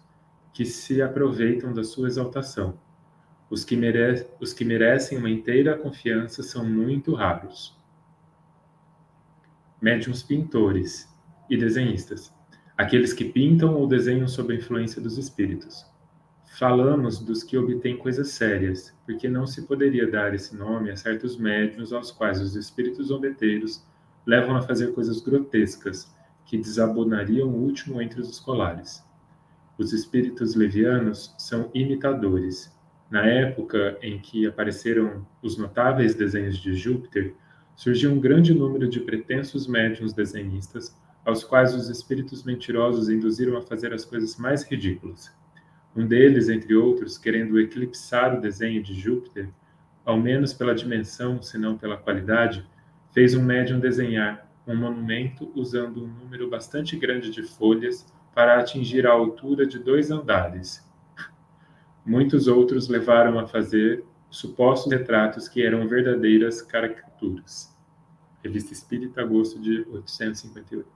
que se aproveitam da sua exaltação. Os que, mere os que merecem uma inteira confiança são muito raros médiums pintores e desenhistas, aqueles que pintam ou desenham sob a influência dos espíritos. Falamos dos que obtêm coisas sérias, porque não se poderia dar esse nome a certos médiums aos quais os espíritos zombeteiros levam a fazer coisas grotescas, que desabonariam o último entre os escolares. Os espíritos levianos são imitadores. Na época em que apareceram os notáveis desenhos de Júpiter, surgiu um grande número de pretensos médiuns desenhistas, aos quais os espíritos mentirosos induziram a fazer as coisas mais ridículas. Um deles, entre outros, querendo eclipsar o desenho de Júpiter, ao menos pela dimensão, se não pela qualidade, fez um médium desenhar um monumento usando um número bastante grande de folhas para atingir a altura de dois andares. Muitos outros levaram a fazer supostos retratos que eram verdadeiras caricaturas. Revista Espírita, agosto de 858.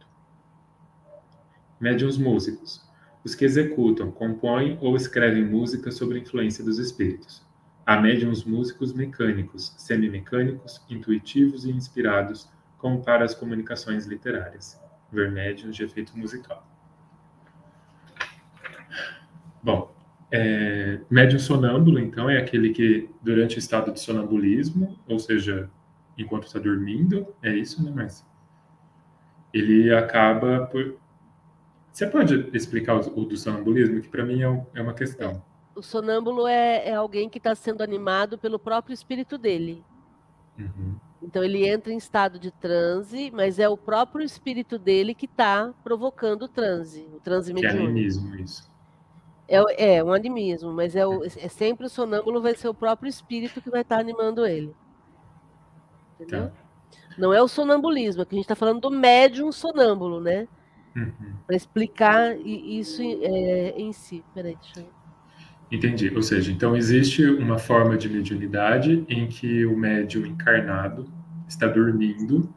Médiuns músicos. Os que executam, compõem ou escrevem música sob influência dos espíritos. Há médiuns músicos mecânicos, semimecânicos, intuitivos e inspirados, como para as comunicações literárias. Ver médiuns de efeito musical. Bom, é, médium sonâmbulo, então, é aquele que, durante o estado de sonambulismo, ou seja, enquanto está dormindo, é isso, né, Márcia? Ele acaba por. Você pode explicar o, o do sonambulismo, que para mim é, é, uma questão. O sonâmbulo é, é alguém que está sendo animado pelo próprio espírito dele. Uhum. Então ele entra em estado de transe, mas é o próprio espírito dele que está provocando o transe, o transe mediúnico. Que é animismo, isso. É, é um animismo, mas é, o, é sempre o sonâmbulo vai ser o próprio espírito que vai estar tá animando ele. Entendeu? Tá. Não é o sonambulismo, é que a gente está falando do médium sonâmbulo, né? Uhum. Para explicar isso é, em si. Peraí, deixa eu... Entendi. Ou seja, então existe uma forma de mediunidade em que o médium encarnado está dormindo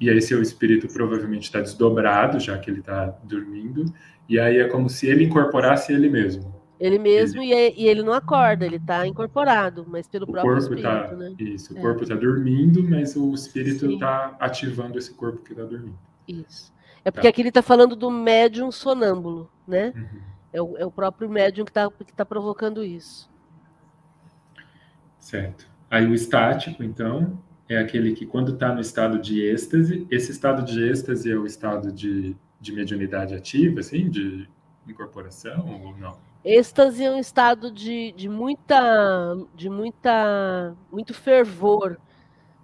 e aí seu espírito provavelmente está desdobrado, já que ele está dormindo, e aí é como se ele incorporasse ele mesmo. Ele mesmo ele... E, é, ele não acorda, ele está incorporado, mas pelo o próprio corpo tá espírito, tá, né? Isso, o é. corpo está dormindo, mas o espírito está ativando esse corpo que está dormindo. Isso. É porque tá. aqui ele está falando do médium sonâmbulo, né? Uhum. É o, é o próprio médium que está que tá provocando isso. Certo. Aí o estático, então, é aquele que quando está no estado de êxtase, esse estado de êxtase é o estado de, de mediunidade ativa, assim, de incorporação ou não? Êxtase é um estado de, de muita, de muita, muito fervor.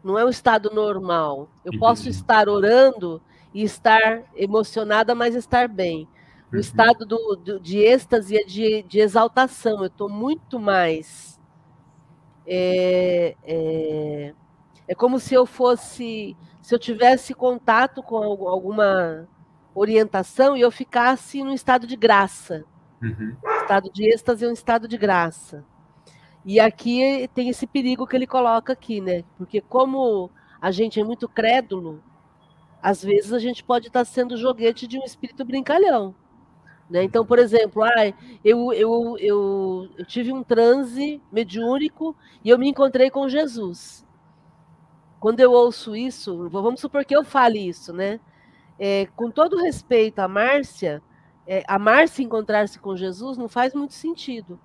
Não é um estado normal. Eu posso estar orando e estar emocionada, mas estar bem. O uhum. estado do, do, de êxtase é de, de exaltação. Eu estou muito mais. É, é, é como se eu fosse. Se eu tivesse contato com alguma orientação e eu ficasse num estado de graça. Uhum. Estado de êxtase é um estado de graça. E aqui tem esse perigo que ele coloca aqui, né? Porque como a gente é muito crédulo, às vezes a gente pode estar sendo joguete de um espírito brincalhão. Né? Então, por exemplo, ah, eu, eu, eu, eu tive um transe mediúnico e eu me encontrei com Jesus. Quando eu ouço isso, vamos supor que eu fale isso, né? É, com todo respeito à Márcia, é, a Márcia encontrar-se com Jesus não faz muito sentido.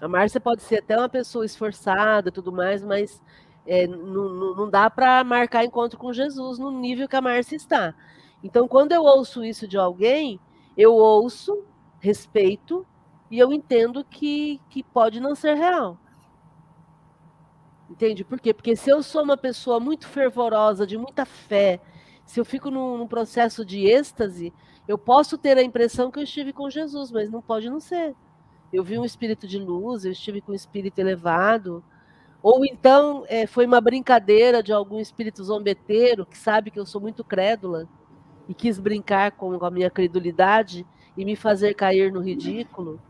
A Márcia pode ser até uma pessoa esforçada tudo mais, mas é, não, não dá para marcar encontro com Jesus no nível que a Márcia está. Então, quando eu ouço isso de alguém, eu ouço, respeito e eu entendo que, que pode não ser real. Entende? Por quê? Porque se eu sou uma pessoa muito fervorosa, de muita fé, se eu fico num, num processo de êxtase, eu posso ter a impressão que eu estive com Jesus, mas não pode não ser. Eu vi um espírito de luz, eu estive com um espírito elevado. Ou então é, foi uma brincadeira de algum espírito zombeteiro que sabe que eu sou muito crédula e quis brincar com a minha credulidade e me fazer cair no ridículo.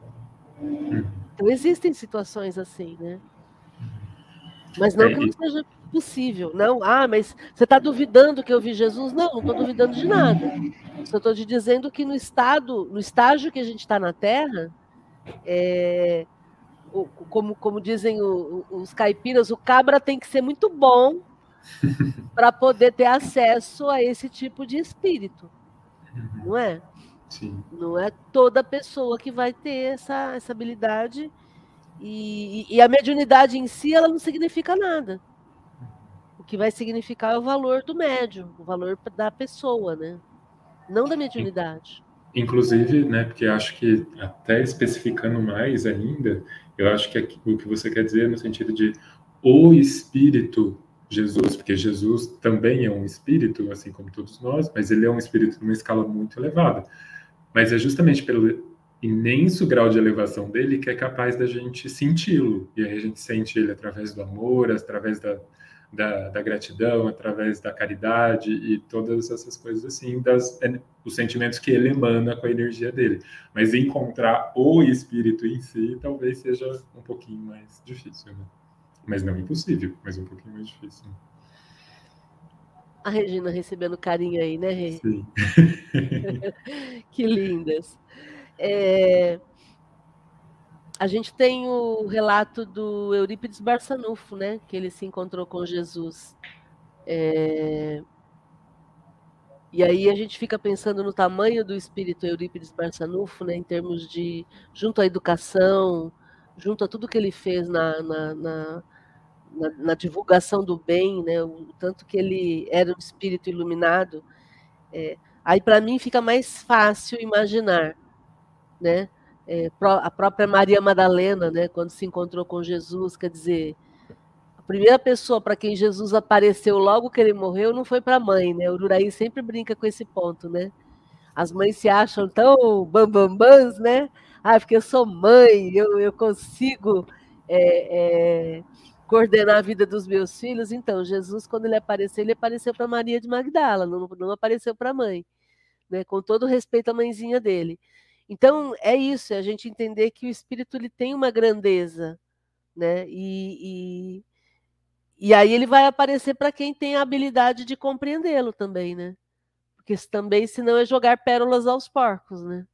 Então existem situações assim, né? Mas não é, que não seja possível. Não, ah, mas você está duvidando que eu vi Jesus? Não, não estou duvidando de nada. Só estou te dizendo que no estado, no estágio que a gente está na Terra, é, o, como, como dizem o, os caipiras, o cabra tem que ser muito bom (laughs) para poder ter acesso a esse tipo de espírito, não é? Sim. Não é toda pessoa que vai ter essa, essa habilidade e, e a mediunidade em si ela não significa nada. O que vai significar é o valor do médium, o valor da pessoa, né? Não da mediunidade. Inclusive, né, porque acho que até especificando mais ainda, eu acho que o que você quer dizer é no sentido de o espírito Jesus, porque Jesus também é um espírito, assim como todos nós, mas ele é um espírito numa escala muito elevada. Mas é justamente pelo imenso grau de elevação dele que é capaz da gente senti-lo. E aí a gente sente ele através do amor, através da, da, da, gratidão, através da caridade e todas essas coisas assim, das, os sentimentos que ele emana com a energia dele. Mas encontrar o espírito em si talvez seja um pouquinho mais difícil, né? Mas não impossível, mas um pouquinho mais difícil. Né? A Regina recebendo carinho aí, né, Rê? Sim. (laughs) que lindas. É, a gente tem o relato do Eurípides Barçanufo, né? Que ele se encontrou com Jesus. É... E aí a gente fica pensando no tamanho do espírito Eurípides Barçanufo, né? Em termos de junto à educação, junto a tudo que ele fez na, na, na, na, na divulgação do bem, né? O tanto que ele era um espírito iluminado. É... Aí para mim fica mais fácil imaginar, né? é, a própria Maria Madalena, né, quando se encontrou com Jesus, quer dizer, primeira pessoa para quem Jesus apareceu logo que ele morreu não foi para a mãe, né? O Ururaí sempre brinca com esse ponto, né? As mães se acham tão bambambãs, né? Ah, porque eu sou mãe, eu, eu consigo é, é, coordenar a vida dos meus filhos. Então, Jesus, quando ele apareceu, ele apareceu para Maria de Magdala, não, não apareceu para a mãe, né? Com todo respeito à mãezinha dele. Então, é isso, é a gente entender que o espírito ele tem uma grandeza, né? E, e, e aí ele vai aparecer para quem tem a habilidade de compreendê-lo também, né? Porque também, senão, é jogar pérolas aos porcos, né?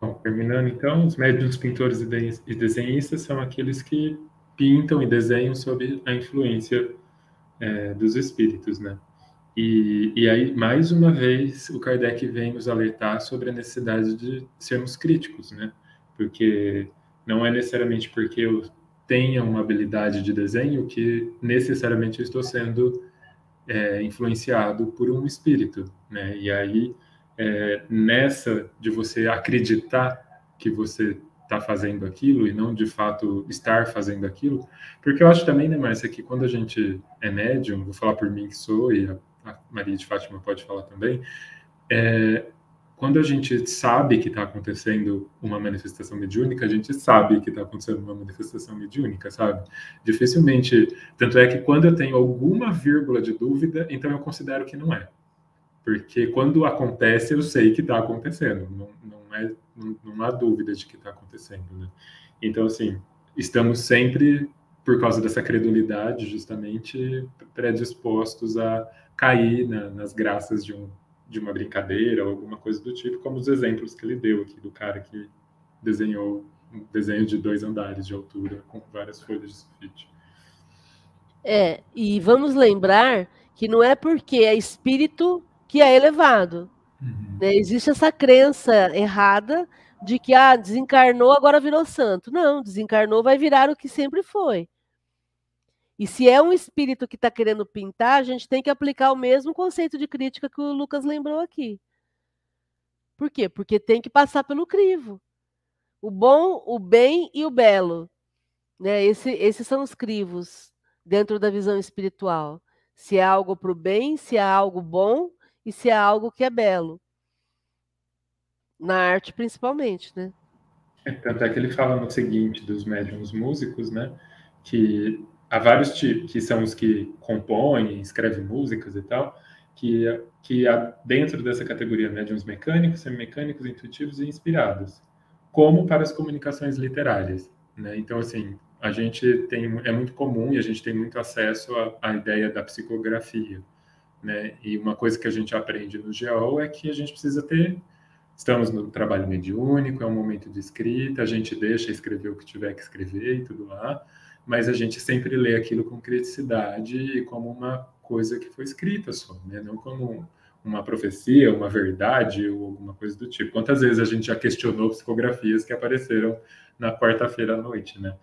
Bom, terminando então, os médiuns, pintores e desenhistas são aqueles que pintam e desenham sob a influência é, dos espíritos, né? E, e aí, mais uma vez, o Kardec vem nos alertar sobre a necessidade de sermos críticos, né? Porque não é necessariamente porque eu tenha uma habilidade de desenho que necessariamente eu estou sendo é, influenciado por um espírito, né? E aí, é, nessa de você acreditar que você está fazendo aquilo e não de fato estar fazendo aquilo, porque eu acho também, né, Márcia, que quando a gente é médium, vou falar por mim que sou e a, a Maria de Fátima pode falar também, é, quando a gente sabe que está acontecendo uma manifestação mediúnica, a gente sabe que está acontecendo uma manifestação mediúnica, sabe? Dificilmente. Tanto é que quando eu tenho alguma vírgula de dúvida, então eu considero que não é. Porque quando acontece, eu sei que está acontecendo. Não, não, é, não, não, há dúvida de que está acontecendo, né? Então, assim, estamos sempre, por causa dessa credulidade, justamente predispostos a cair na, nas graças de um de uma brincadeira ou alguma coisa do tipo, como os exemplos que ele deu aqui do cara que desenhou um desenho de dois andares de altura com várias folhas de sulfite. É, e vamos lembrar que não é porque é espírito que é elevado. Uhum. Né? Existe essa crença errada de que ah, desencarnou, agora virou santo. Não, desencarnou, vai virar o que sempre foi. E se é um espírito que está querendo pintar, a gente tem que aplicar o mesmo conceito de crítica que o Lucas lembrou aqui. Por quê? Porque tem que passar pelo crivo. O bom, o bem e o belo. Né? Esse, esses são os crivos dentro da visão espiritual. Se é algo para o bem, se é algo bom e se é algo que é belo. Na arte, principalmente, né? É, tanto é que ele fala no seguinte dos médiums músicos, né? Que há vários tipos, que são os que compõem, escrevem músicas e tal, que, que há dentro dessa categoria médiums mecânicos, semimecânicos, intuitivos e inspirados, como para as comunicações literárias. Né? Então, assim, a gente tem, é muito comum e a gente tem muito acesso à, à ideia da psicografia. Né? E uma coisa que a gente aprende no GEOL é que a gente precisa ter estamos no trabalho mediúnico, é um momento de escrita, a gente deixa escrever o que tiver que escrever e tudo lá, mas a gente sempre lê aquilo com criticidade e como uma coisa que foi escrita só, né? não como uma profecia, uma verdade ou alguma coisa do tipo. Quantas vezes a gente já questionou psicografias que apareceram na quarta-feira à noite, né?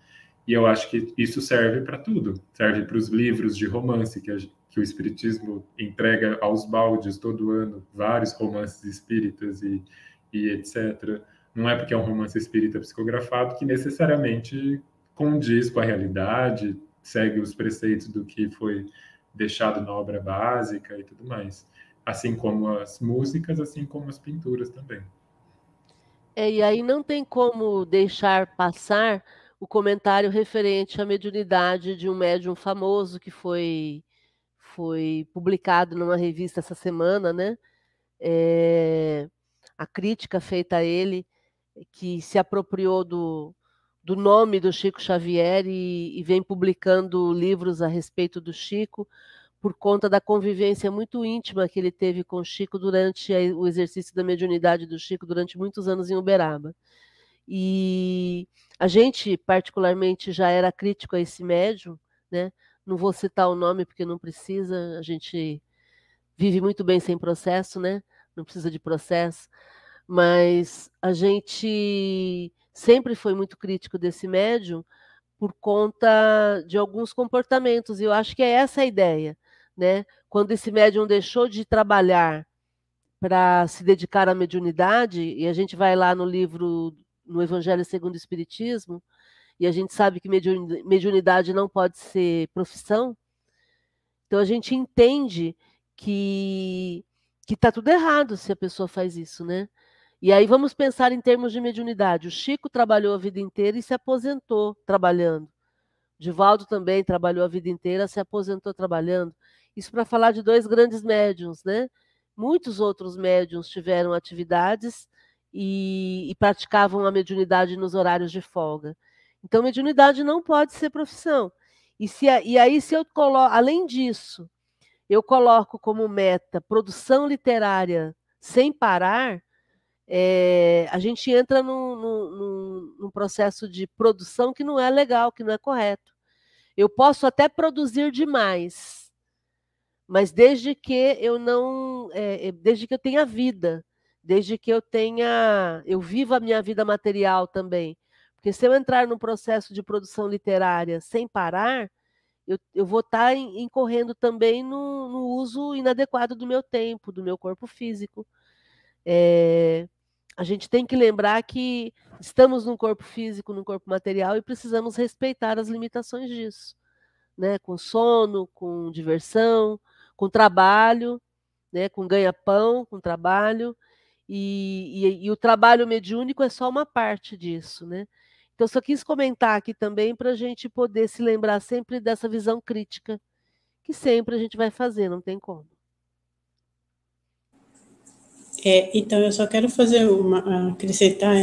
E eu acho que isso serve para tudo. Serve para os livros de romance que, a, que, o Espiritismo entrega aos baldes todo ano, vários romances espíritas e, e etc. Não é porque é um romance espírita psicografado que necessariamente condiz com a realidade, segue os preceitos do que foi deixado na obra básica e tudo mais. Assim como as músicas, assim como as pinturas também. É, e aí não tem como deixar passar o comentário referente à mediunidade de um médium famoso que foi, foi publicado numa revista essa semana, né? É, a crítica feita a ele, que se apropriou do, do nome do Chico Xavier e, e, vem publicando livros a respeito do Chico por conta da convivência muito íntima que ele teve com o Chico durante o exercício da mediunidade do Chico durante muitos anos em Uberaba. E a gente, particularmente, já era crítico a esse médium, né? Não vou citar o nome porque não precisa, a gente vive muito bem sem processo, né? Não precisa de processo, mas a gente sempre foi muito crítico desse médium por conta de alguns comportamentos, e eu acho que é essa a ideia, né? Quando esse médium deixou de trabalhar para se dedicar à mediunidade, e a gente vai lá no livro, no Evangelho segundo o Espiritismo, e a gente sabe que mediunidade não pode ser profissão, então a gente entende que que está tudo errado se a pessoa faz isso, né? E aí vamos pensar em termos de mediunidade. O Chico trabalhou a vida inteira e se aposentou trabalhando. Divaldo também trabalhou a vida inteira, se aposentou trabalhando. Isso para falar de dois grandes médiums, né? Muitos outros médiums tiveram atividades e, e praticavam a mediunidade nos horários de folga. Então, mediunidade não pode ser profissão. E, se, e aí, se eu coloco, além disso, eu coloco como meta produção literária sem parar, é, a gente entra num, num, num, processo de produção que não é legal, que não é correto. Eu posso até produzir demais, mas desde que eu não, é, desde que eu tenha vida, desde que eu tenha, eu viva a minha vida material também. Porque se eu entrar num processo de produção literária sem parar, eu, eu vou estar tá incorrendo também no, no, uso inadequado do meu tempo, do meu corpo físico. É, a gente tem que lembrar que estamos num corpo físico, num corpo material e precisamos respeitar as limitações disso, né? Com sono, com diversão, com trabalho, né? Com ganha-pão, com trabalho e, e, e, o trabalho mediúnico é só uma parte disso, né? Então, só quis comentar aqui também para a gente poder se lembrar sempre dessa visão crítica, que sempre a gente vai fazer, não tem como. É, então, eu só quero fazer uma, acrescentar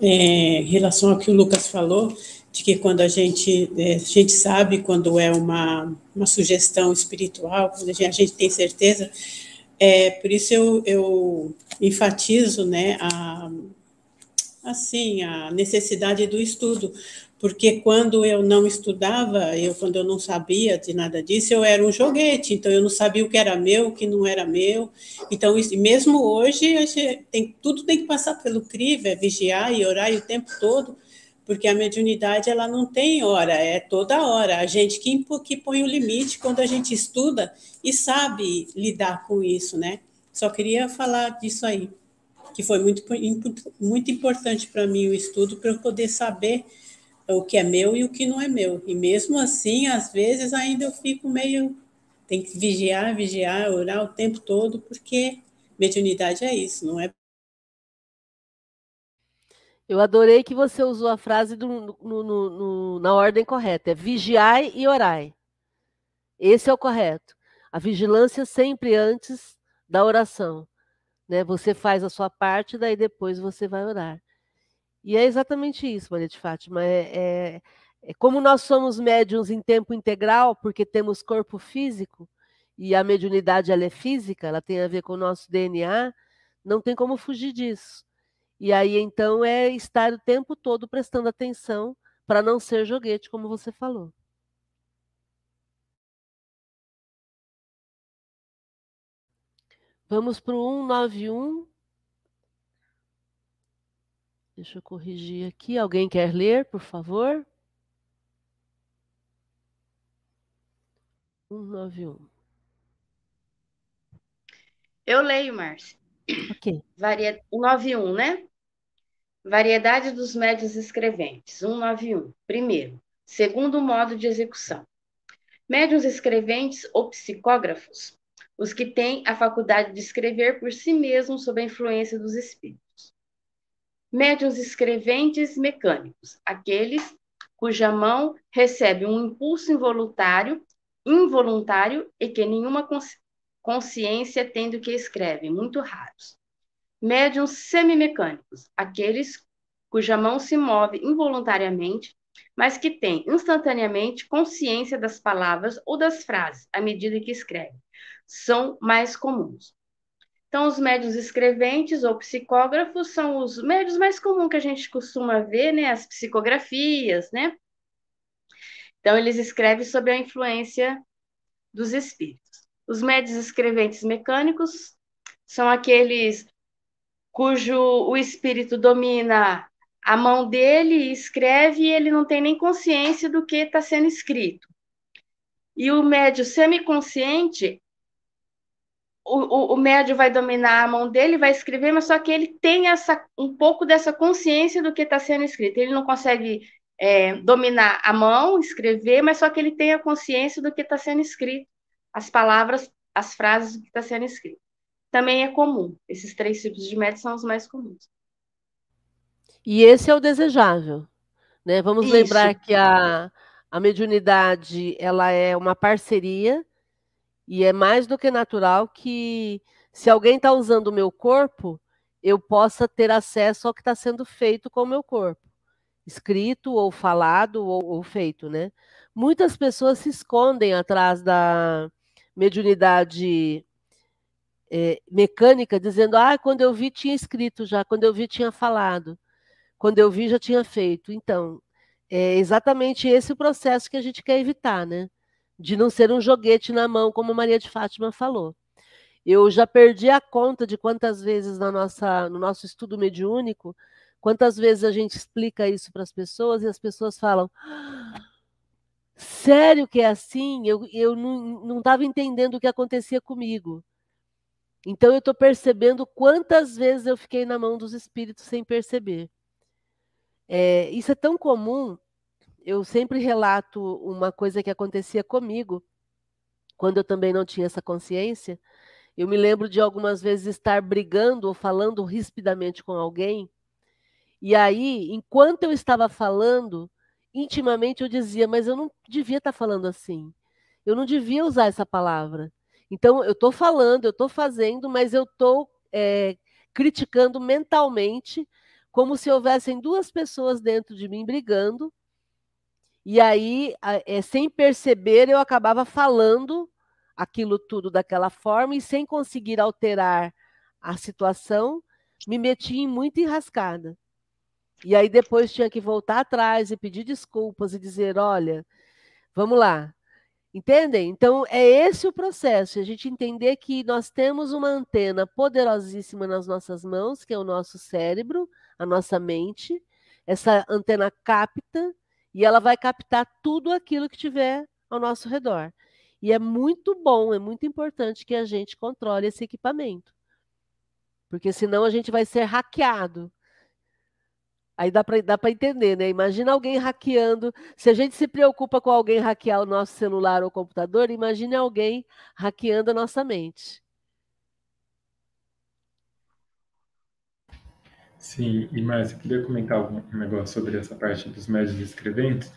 é, em relação ao que o Lucas falou, de que quando a gente, é, a gente sabe quando é uma, uma sugestão espiritual, quando a gente, a gente tem certeza, é, por isso eu, eu enfatizo né, a, assim a necessidade do estudo, porque quando eu não estudava, eu quando eu não sabia de nada disso, eu era um joguete, então eu não sabia o que era meu, o que não era meu. Então, isso, mesmo hoje, tem, tudo tem que passar pelo crivo, é vigiar e orar o tempo todo, porque a mediunidade ela não tem hora, é toda hora. A gente que, que põe o limite quando a gente estuda e sabe lidar com isso, né? Só queria falar disso aí que foi muito, muito importante para mim o estudo, para eu poder saber o que é meu e o que não é meu. E mesmo assim, às vezes, ainda eu fico meio. Tem que vigiar, vigiar, orar o tempo todo, porque mediunidade é isso, não é? Eu adorei que você usou a frase do, no, no, no, na ordem correta: é vigiai e orai. Esse é o correto. A vigilância sempre antes da oração. Né? Você faz a sua parte, daí depois você vai orar. E é exatamente isso, Maria de Fátima. É, é, é como nós somos médiums em tempo integral, porque temos corpo físico, e a mediunidade ela é física, ela tem a ver com o nosso DNA, não tem como fugir disso. E aí, então, é estar o tempo todo prestando atenção para não ser joguete, como você falou. Vamos para o 191. Deixa eu corrigir aqui. Alguém quer ler, por favor? 191. Eu leio, Márcia. Ok. Varia... 191, né? Variedade dos médios escreventes. 191. Primeiro, segundo modo de execução. Médios escreventes ou psicógrafos os que têm a faculdade de escrever por si mesmos sob a influência dos espíritos. Médiuns escreventes mecânicos, aqueles cuja mão recebe um impulso involuntário, involuntário e que nenhuma consciência tem do que escrevem, muito raros. Médiuns semimecânicos, aqueles cuja mão se move involuntariamente, mas que têm instantaneamente consciência das palavras ou das frases à medida que escrevem são mais comuns. Então, os médios escreventes ou psicógrafos são os médios mais comuns que a gente costuma ver, né? As psicografias, né? Então, eles escrevem sob a influência dos espíritos. Os médios escreventes mecânicos são aqueles cujo o espírito domina a mão dele e escreve e ele não tem nem consciência do que está sendo escrito. E o médio semiconsciente o, o, médio vai dominar a mão dele, vai escrever, mas só que ele tem essa, um pouco dessa consciência do que está sendo escrito. Ele não consegue é, dominar a mão, escrever, mas só que ele tem a consciência do que está sendo escrito, as palavras, as frases do que está sendo escrito. Também é comum. Esses três tipos de médios são os mais comuns. E esse é o desejável. Né? Vamos Isso. lembrar que a, a mediunidade ela é uma parceria e é mais do que natural que, se alguém está usando o meu corpo, eu possa ter acesso ao que está sendo feito com o meu corpo, escrito ou falado ou, ou feito, né? Muitas pessoas se escondem atrás da mediunidade é, mecânica, dizendo: ah, quando eu vi tinha escrito já, quando eu vi tinha falado, quando eu vi já tinha feito. Então, é exatamente esse o processo que a gente quer evitar, né? De não ser um joguete na mão, como Maria de Fátima falou. Eu já perdi a conta de quantas vezes na nossa, no nosso estudo mediúnico, quantas vezes a gente explica isso para as pessoas e as pessoas falam: Sério que é assim? Eu, eu não estava entendendo o que acontecia comigo. Então eu estou percebendo quantas vezes eu fiquei na mão dos espíritos sem perceber. É, isso é tão comum. Eu sempre relato uma coisa que acontecia comigo quando eu também não tinha essa consciência. Eu me lembro de algumas vezes estar brigando ou falando rispidamente com alguém, e aí, enquanto eu estava falando, intimamente eu dizia, mas eu não devia estar falando assim. Eu não devia usar essa palavra. Então, eu estou falando, eu estou fazendo, mas eu estou é, criticando mentalmente, como se houvessem duas pessoas dentro de mim brigando. E aí, é, sem perceber, eu acabava falando aquilo tudo daquela forma e sem conseguir alterar a situação, me meti em muita enrascada. E aí depois tinha que voltar atrás e pedir desculpas e dizer, olha, vamos lá. Entendem? Então é esse o processo, a gente entender que nós temos uma antena poderosíssima nas nossas mãos, que é o nosso cérebro, a nossa mente. Essa antena capta e ela vai captar tudo aquilo que tiver ao nosso redor. E é muito bom, é muito importante que a gente controle esse equipamento. Porque senão a gente vai ser hackeado. Aí dá para entender, né? Imagina alguém hackeando. Se a gente se preocupa com alguém hackear o nosso celular ou computador, imagine alguém hackeando a nossa mente. Sim, e mais, eu queria comentar um negócio sobre essa parte dos médios escreventes,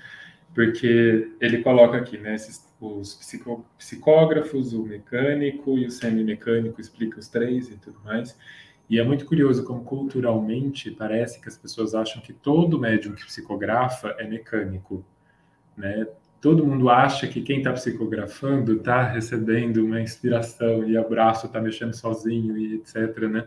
porque ele coloca aqui, né? Esses os psicógrafos, o mecânico e o semi-mecânico, explica os três e tudo mais. E é muito curioso como culturalmente parece que as pessoas acham que todo médium que psicografa é mecânico, né? Todo mundo acha que quem está psicografando está recebendo uma inspiração e o braço está mexendo sozinho e etc, né?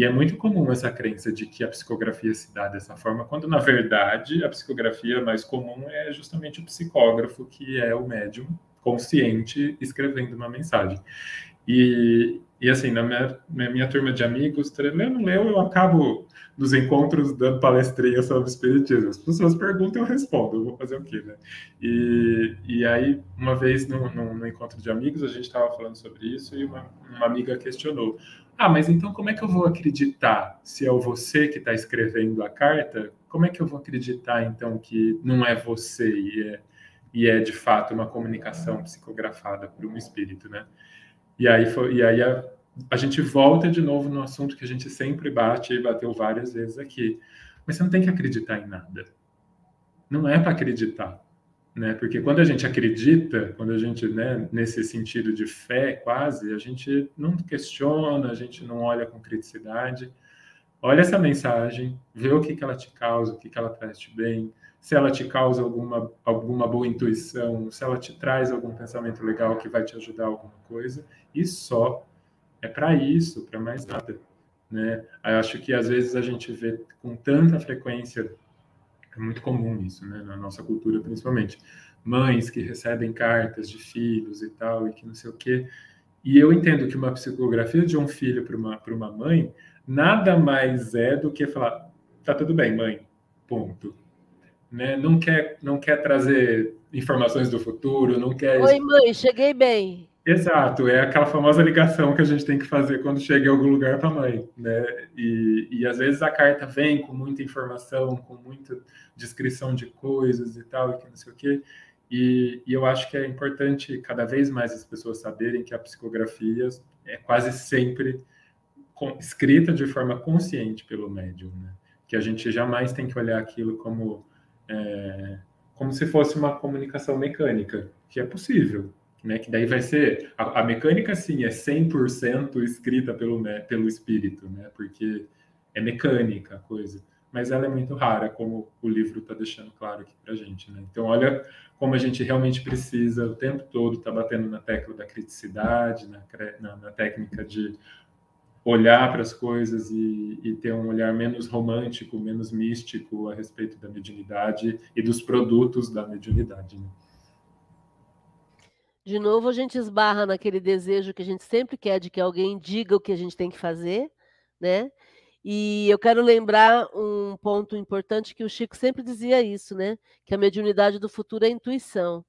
E é muito comum essa crença de que a psicografia se dá dessa forma, quando na verdade a psicografia mais comum é justamente o psicógrafo, que é o médium consciente escrevendo uma mensagem. E, e assim, na minha, na minha turma de amigos, leu não leu, eu acabo nos encontros dando palestrinha sobre espiritismo. As pessoas perguntam, eu respondo, eu vou fazer o quê, né? E, e aí, uma vez no, no, no encontro de amigos, a gente estava falando sobre isso e uma, uma amiga questionou: ah, mas então como é que eu vou acreditar se é você que está escrevendo a carta? Como é que eu vou acreditar então que não é você e é, e é de fato uma comunicação psicografada por um espírito, né? E aí, foi, e aí a, a gente volta de novo no assunto que a gente sempre bate e bateu várias vezes aqui. Mas você não tem que acreditar em nada. Não é para acreditar né? Porque quando a gente acredita, quando a gente, né, nesse sentido de fé quase, a gente não questiona, a gente não olha com criticidade. Olha essa mensagem, vê o que, que ela te causa, o que, que ela traz de bem, se ela te causa alguma, alguma boa intuição, se ela te traz algum pensamento legal que vai te ajudar alguma coisa, e só. É para isso, para mais nada. Né? Eu acho que às vezes a gente vê com tanta frequência é muito comum isso, né, na nossa cultura principalmente. Mães que recebem cartas de filhos e tal, e que não sei o quê. E eu entendo que uma psicografia de um filho para uma, uma mãe nada mais é do que falar: tá tudo bem, mãe, ponto. Né? Não, quer, não quer trazer informações do futuro, não quer. Oi, mãe, cheguei bem. Exato, é aquela famosa ligação que a gente tem que fazer quando chega em algum lugar para a mãe, né? E, e às vezes a carta vem com muita informação, com muita descrição de coisas e tal, e que não sei o quê. E, e eu acho que é importante cada vez mais as pessoas saberem que a psicografia é quase sempre com, escrita de forma consciente pelo médium, né? Que a gente jamais tem que olhar aquilo como é, como se fosse uma comunicação mecânica, que é possível, né? Que daí vai ser a, a mecânica sim é 100% escrita pelo pelo espírito, né? Porque é mecânica a coisa, mas ela é muito rara, como o livro está deixando claro aqui para gente, né? Então olha como a gente realmente precisa o tempo todo estar tá batendo na tecla da criticidade, na, na, na técnica de olhar para as coisas e, e, ter um olhar menos romântico, menos místico a respeito da mediunidade e dos produtos da mediunidade. Né? De novo, a gente esbarra naquele desejo que a gente sempre quer de que alguém diga o que a gente tem que fazer, né? E eu quero lembrar um ponto importante que o Chico sempre dizia isso, né? Que a mediunidade do futuro é a intuição.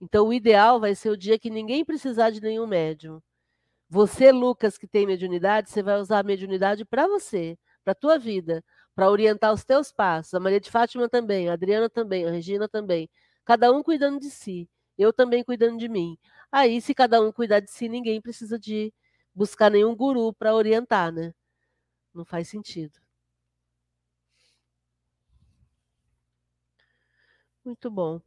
Então, o ideal vai ser o dia que ninguém precisar de nenhum médium. Você, Lucas, que tem mediunidade, você vai usar a mediunidade para você, para a tua vida, para orientar os teus passos. A Maria de Fátima também, a Adriana também, a Regina também. Cada um cuidando de si. Eu também cuidando de mim. Aí, se cada um cuidar de si, ninguém precisa de buscar nenhum guru para orientar, né? Não faz sentido. Muito bom.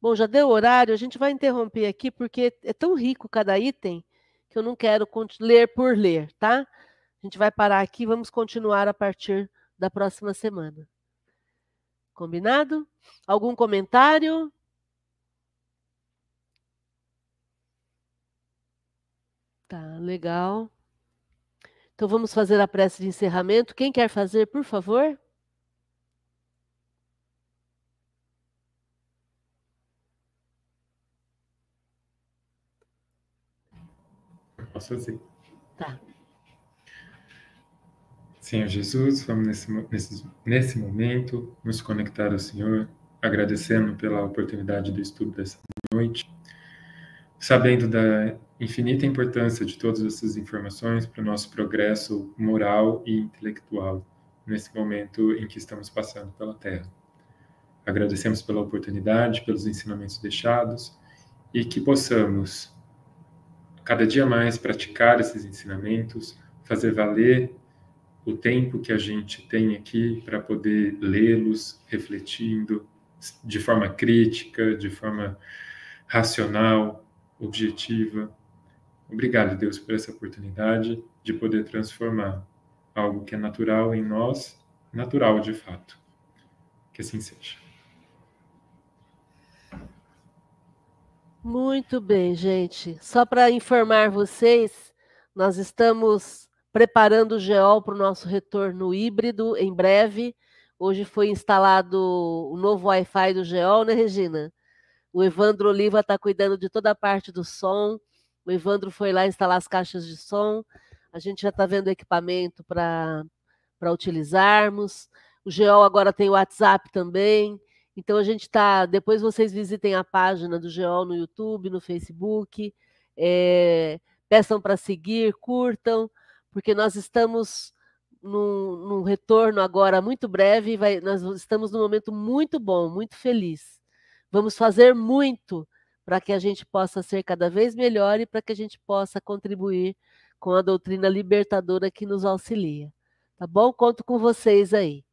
Bom, já deu horário, a gente vai interromper aqui porque é tão rico cada item que eu não quero ler por ler, tá? A gente vai parar aqui, vamos continuar a partir da próxima semana. Combinado? Algum comentário? Tá, legal. Então vamos fazer a prece de encerramento. Quem quer fazer, por favor? Posso fazer. Tá. Senhor Jesus, vamos nesse, nesse, nesse momento nos conectar ao Senhor, agradecendo pela oportunidade do estudo dessa noite, sabendo da infinita importância de todas essas informações para o nosso progresso moral e intelectual nesse momento em que estamos passando pela Terra. Agradecemos pela oportunidade, pelos ensinamentos deixados e que possamos cada dia mais praticar esses ensinamentos, fazer valer o tempo que a gente tem aqui para poder lê-los, refletindo de forma crítica, de forma racional, objetiva. Obrigado, Deus, por essa oportunidade de poder transformar algo que é natural em nós, natural de fato. Que assim seja. Muito bem, gente. Só para informar vocês, nós estamos preparando o GEOL para o nosso retorno híbrido em breve. Hoje foi instalado o novo Wi-Fi do GEOL, né, Regina? O Evandro Oliva está cuidando de toda a parte do som. O Evandro foi lá instalar as caixas de som. A gente já está vendo equipamento para utilizarmos. O GEOL agora tem o WhatsApp também. Então a gente está. Depois vocês visitem a página do GEOL no YouTube, no Facebook. É, peçam para seguir, curtam, porque nós estamos num, num retorno agora muito breve. Vai, nós estamos num momento muito bom, muito feliz. Vamos fazer muito para que a gente possa ser cada vez melhor e para que a gente possa contribuir com a doutrina libertadora que nos auxilia. Tá bom? Conto com vocês aí.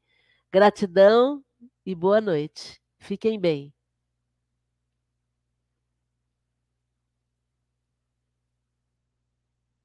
Gratidão e boa noite. Fiquem bem.